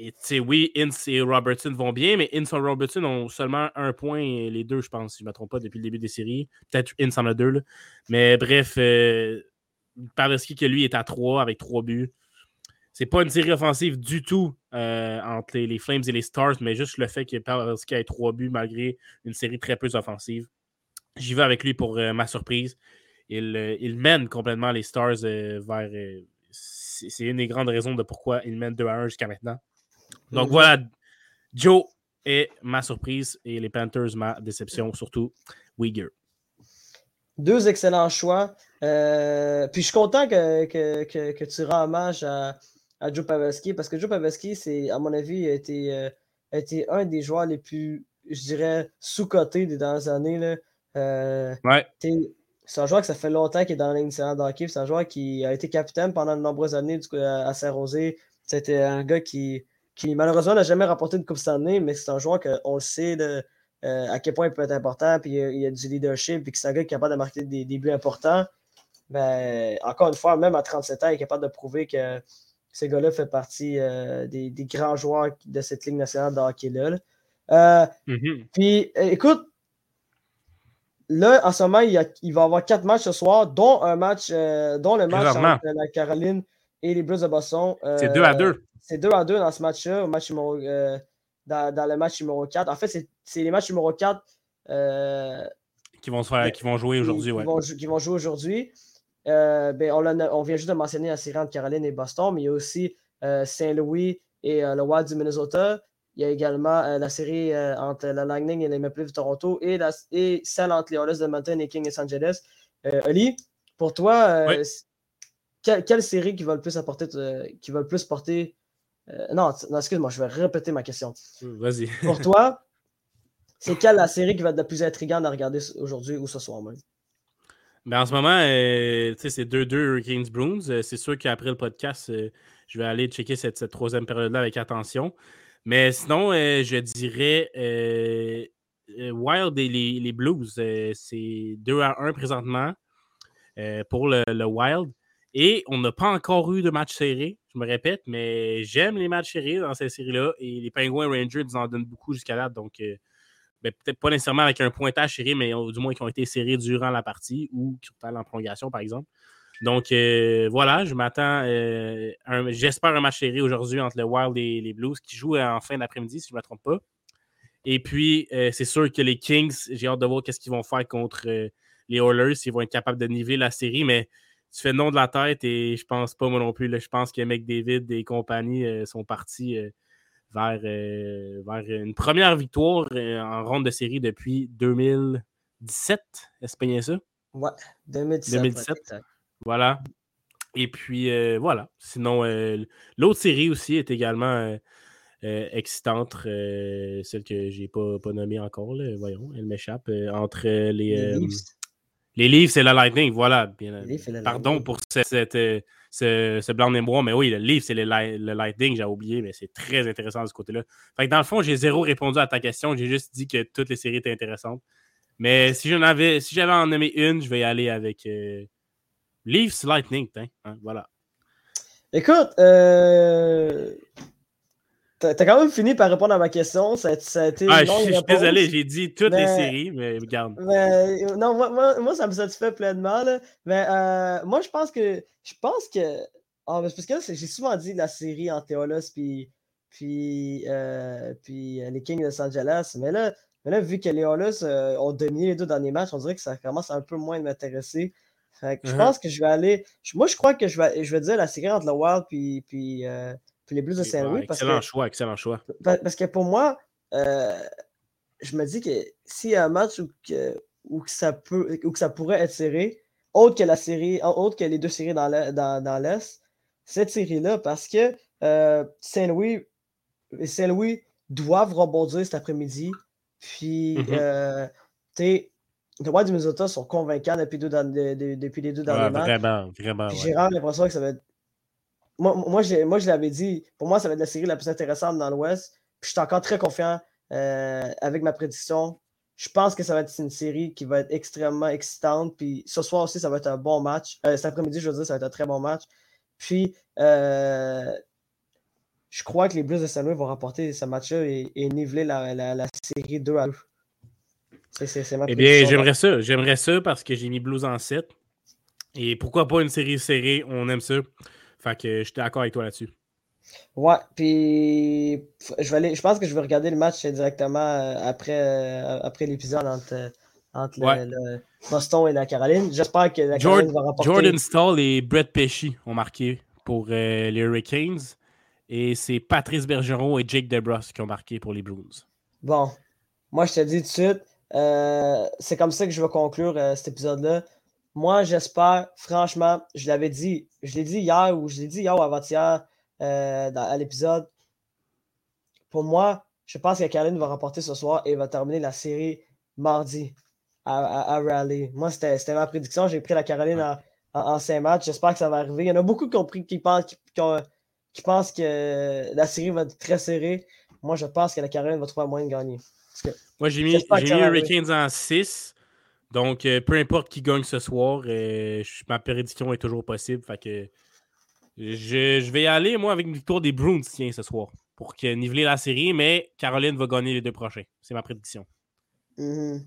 Speaker 2: Et tu sais, oui, Ince et Robertson vont bien, mais Ince et Robertson ont seulement un point, les deux, je pense, si je ne me trompe pas, depuis le début des séries. Peut-être Ince en a deux. Là. Mais bref, euh, Pavelski, que lui, est à trois avec trois buts. C'est pas une série offensive du tout euh, entre les, Flames et les Stars, mais juste le fait que Pavelski ait trois buts malgré une série très peu offensive. J'y vais avec lui pour euh, ma surprise. Il, euh, il, mène complètement les Stars vers. c'est une des grandes raisons de pourquoi il mène 2 à 1 jusqu'à maintenant. Donc mhm. voilà, Joe est ma surprise et les Panthers, ma déception, surtout Uyghur.
Speaker 1: Deux excellents choix. Euh, puis je suis content que, que, tu rends hommage à, Joe Pavelski parce que Joe Pavelski, c'est, à mon avis, a été, euh, été un des joueurs les plus, je dirais, sous-cotés des dernières années. Là.
Speaker 2: Euh, ouais.
Speaker 1: C'est un joueur que ça fait longtemps qu'il est dans la ligne d'hockey. C'est un joueur qui a été capitaine pendant de nombreuses années du à Saint-Rosé. C'était un gars qui, qui malheureusement n'a jamais rapporté de Coupe cette année, mais c'est un joueur qu'on le sait de, euh, à quel point il peut être important, puis il y a, du leadership, puis que c'est un gars qui est capable de marquer des, buts importants. Ben, encore une fois, même à 37 ans, il est capable de prouver que ce gars-là fait partie euh, des, grands joueurs de cette Ligue nationale de hockey-là. Euh, mm-hmm. Puis, écoute, là, en ce moment, il, il, va y avoir quatre matchs ce soir, dont un match, dont le match entre la Caroline et les Blues de Boston.
Speaker 2: c'est 2 à 2.
Speaker 1: C'est 2 à 2 dans ce match-là, match euh, dans, le match numéro 4. En fait, c'est les matchs numéro 4 euh,
Speaker 2: qui, vont faire, qui vont jouer aujourd'hui. Ouais.
Speaker 1: Qui, vont, jouer aujourd'hui. Euh, ben, on, vient juste de mentionner la série entre Caroline et Boston, mais il y a aussi Saint-Louis et le Wild du Minnesota. Il y a également la série entre la Lightning et les Maple Leafs de Toronto et, et celle entre les Oilers de Mountain et King Los Angeles. Ali, pour toi, quelle, série qui va le plus apporter, qui va le plus porter euh, non, excuse-moi, je vais répéter ma question.
Speaker 2: Vas-y.
Speaker 1: Pour toi, c'est quelle la série qui va être la plus intrigante à regarder aujourd'hui ou ce soir même?
Speaker 2: Ben en ce moment, euh, c'est 2-2 Hurricanes Bruins. Euh, c'est sûr qu'après le podcast, je vais aller checker cette, troisième période-là avec attention. Mais sinon, je dirais Wild et les, Blues. c'est 2 à 1 présentement pour le, Wild. Et on n'a pas encore eu de match serré, je me répète, mais j'aime les matchs serrés dans cette série-là. Et les Penguins Rangers nous en donnent beaucoup jusqu'à là. Donc, euh, ben, peut-être pas nécessairement avec un pointage serré, mais du moins qui ont été serrés durant la partie ou qui sont en prolongation, par exemple. Donc, euh, voilà, je m'attends. Euh, j'espère un match serré aujourd'hui entre le Wild et les Blues qui jouent en fin d'après-midi, si je ne me trompe pas. Et puis, c'est sûr que les Kings, j'ai hâte de voir qu'est-ce qu'ils vont faire contre les Oilers, s'ils vont être capables de niveler la série, mais tu fais le nom de la tête et je pense pas moi non plus. je pense que McDavid et compagnie euh, sont partis euh, vers, euh, vers, une première victoire en ronde de série depuis 2017. Est-ce que bien ça?
Speaker 1: Ouais, 2017.
Speaker 2: voilà. Et puis voilà. Sinon, l'autre série aussi est également excitante. celle que j'ai pas, pas nommée encore. Voyons, elle m'échappe. entre les les livres, c'est la Lightning, voilà. Bien, pardon pour cette, euh, ce, blanc de mémoire, mais oui, le livre, c'est le, Lightning, j'ai oublié, mais c'est très intéressant de ce côté-là. Fait que dans le fond, j'ai zéro répondu à ta question. J'ai juste dit que toutes les séries étaient intéressantes. Mais si j'en avais, si j'avais en nommé une, je vais y aller avec euh, Leafs Lightning, hein, voilà.
Speaker 1: Écoute, euh, T'as quand même fini par répondre à ma question. Ça, a été
Speaker 2: ah, je, suis désolé, j'ai dit toutes les séries, mais regarde.
Speaker 1: non, moi, moi, ça me satisfait pleinement. Là. Mais euh, moi, je pense que. Je pense que. Oh, parce que j'ai souvent dit la série en Théolos puis, puis, euh, puis euh, les Kings de Los Angeles. Mais là, mais là vu que les Oilers ont dominé les deux derniers matchs, on dirait que ça commence un peu moins de m'intéresser. Je uh-huh. pense que je vais aller. Moi, je crois que je vais, je vais dire la série entre le Wild puis, puis, puis les Blues de Saint-Louis.
Speaker 2: excellent choix, excellent choix.
Speaker 1: Parce que pour moi, euh, je me dis que s'il y a un match où, que, où, que ça peut, où que ça pourrait être serré, autre que la série, autre que les deux séries dans l'Est, dans, cette série-là, parce que euh, Saint-Louis Saint-Louis doivent rebondir cet après-midi. Puis, mm-hmm. euh, tu sais, les Wild du Minnesota sont convaincants depuis, deux, depuis les deux derniers matchs.
Speaker 2: Vraiment, vraiment.
Speaker 1: J'ai vraiment l'impression que ça va être moi, moi, je, moi, je l'avais dit, pour moi, ça va être la série la plus intéressante dans l'Ouest. Puis je suis encore très confiant euh, avec ma prédiction. Je pense que ça va être une série qui va être extrêmement excitante. Puis ce soir aussi, ça va être un bon match. Euh, cet après-midi, je veux dire, ça va être un très bon match. Puis euh, je crois que les Blues de Saint-Louis vont remporter ce match-là et, niveler la, la, série 2 à 2.
Speaker 2: C'est ma Eh bien, j'aimerais ça. J'aimerais ça parce que j'ai mis Blues en 7. Et pourquoi pas une série serrée? On aime ça. Fait que j'étais d'accord avec toi là-dessus.
Speaker 1: Ouais, puis je, vais aller, je pense que je vais regarder le match directement euh, après, euh, après l'épisode entre, entre le, Boston et la Caroline. J'espère que la Caroline va remporter.
Speaker 2: Jordan Stall et Brett Pesci ont marqué pour euh, les Hurricanes. Et c'est Patrice Bergeron et Jake DeBrus qui ont marqué pour les Blues.
Speaker 1: Bon, moi je te dis tout de suite, c'est comme ça que je vais conclure cet épisode-là. Moi, j'espère, franchement, je l'avais dit, je l'ai dit hier ou je l'ai dit hier ou avant-hier euh, à l'épisode. Pour moi, je pense que Caroline va remporter ce soir et va terminer la série mardi à, à, Raleigh. Moi, c'était ma prédiction. J'ai pris la Caroline en, en, cinq matchs. J'espère que ça va arriver. Il y en a beaucoup qui, ont pris, qui, pensent, qui, pensent que la série va être très serrée. Moi, je pense que la Caroline va trouver un moyen de gagner.
Speaker 2: Moi, j'ai mis, mis Hurricanes en 6. Donc, euh, peu importe qui gagne ce soir, euh, ma prédiction est toujours possible. Fait que je, vais y aller, moi, avec une victoire des Bruins, tiens, ce soir, pour niveler la série, mais Caroline va gagner les deux prochains. C'est ma prédiction.
Speaker 1: Mm-hmm.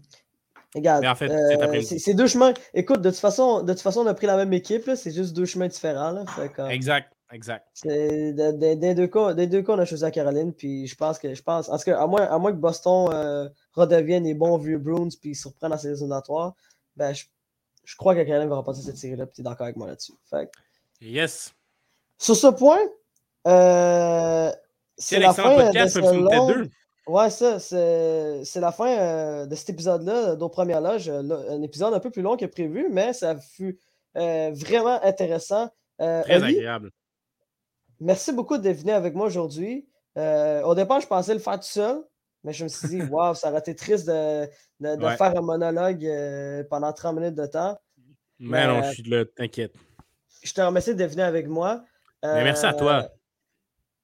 Speaker 1: Regarde, en fait, euh, c'est deux chemins. Écoute, de toute façon, de toute façon on a pris la même équipe, c'est juste deux chemins différents.
Speaker 2: Exact, exact.
Speaker 1: Des, deux cas, des deux cas, on a choisi la Caroline, puis je pense que, je pense, en tout cas, à moins, à moins que Boston redeviennent les bons vieux Bruins puis ils surprennent dans ces éliminatoires, ben, je, je crois que Caroline va remporter cette série-là. Tu es d'accord avec moi là-dessus.
Speaker 2: Yes.
Speaker 1: Sur ce point, euh, c'est la fin de ce long... Ouais, ça, c'est la fin euh, de cet épisode-là, d'au première loge. Un épisode un peu plus long que prévu, mais ça fut euh, vraiment intéressant.
Speaker 2: Très agréable.
Speaker 1: Merci beaucoup d'être venu avec moi aujourd'hui. au départ, je pensais le faire tout seul, mais je me suis dit, waouh, ça aurait été triste de, de, faire un monologue euh, pendant 30 minutes de temps.
Speaker 2: Mais, non, je suis là, t'inquiète.
Speaker 1: Je te remercie d'être venu avec moi.
Speaker 2: Mais merci à toi.
Speaker 1: Euh,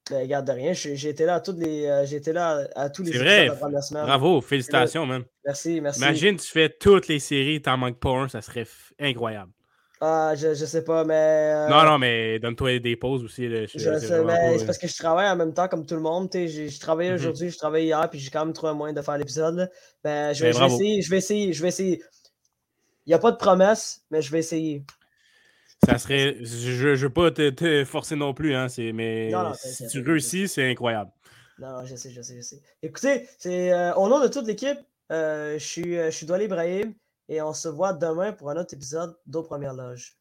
Speaker 1: ben, regarde de rien, j'ai été là à toutes les, euh, j'étais là à tous les
Speaker 2: C'est vrai. Bravo, félicitations, man.
Speaker 1: Merci, merci.
Speaker 2: Imagine, tu fais toutes les séries, t'en manques pas un, ça serait incroyable.
Speaker 1: Ah, je, je sais pas, mais.
Speaker 2: Euh, non, non, mais donne-toi des pauses aussi.
Speaker 1: je, sais, mais c'est parce que je travaille en même temps comme tout le monde. Je, je travaillais mhm. aujourd'hui, je travaillais hier, puis j'ai quand même trouvé un moyen de faire l'épisode. Ben, je, ben, je vais essayer, je vais essayer, je vais essayer. Il n'y a pas de promesse, mais je vais essayer.
Speaker 2: Ça serait. Je ne veux pas te, forcer non plus, hein, mais si tu réussis, c'est incroyable.
Speaker 1: Non, je sais, je sais, je sais. Écoutez, c'est euh, au nom de toute l'équipe, euh, je suis, Doual Ibrahim et on se voit demain pour un autre épisode d'Aux Premières Loges.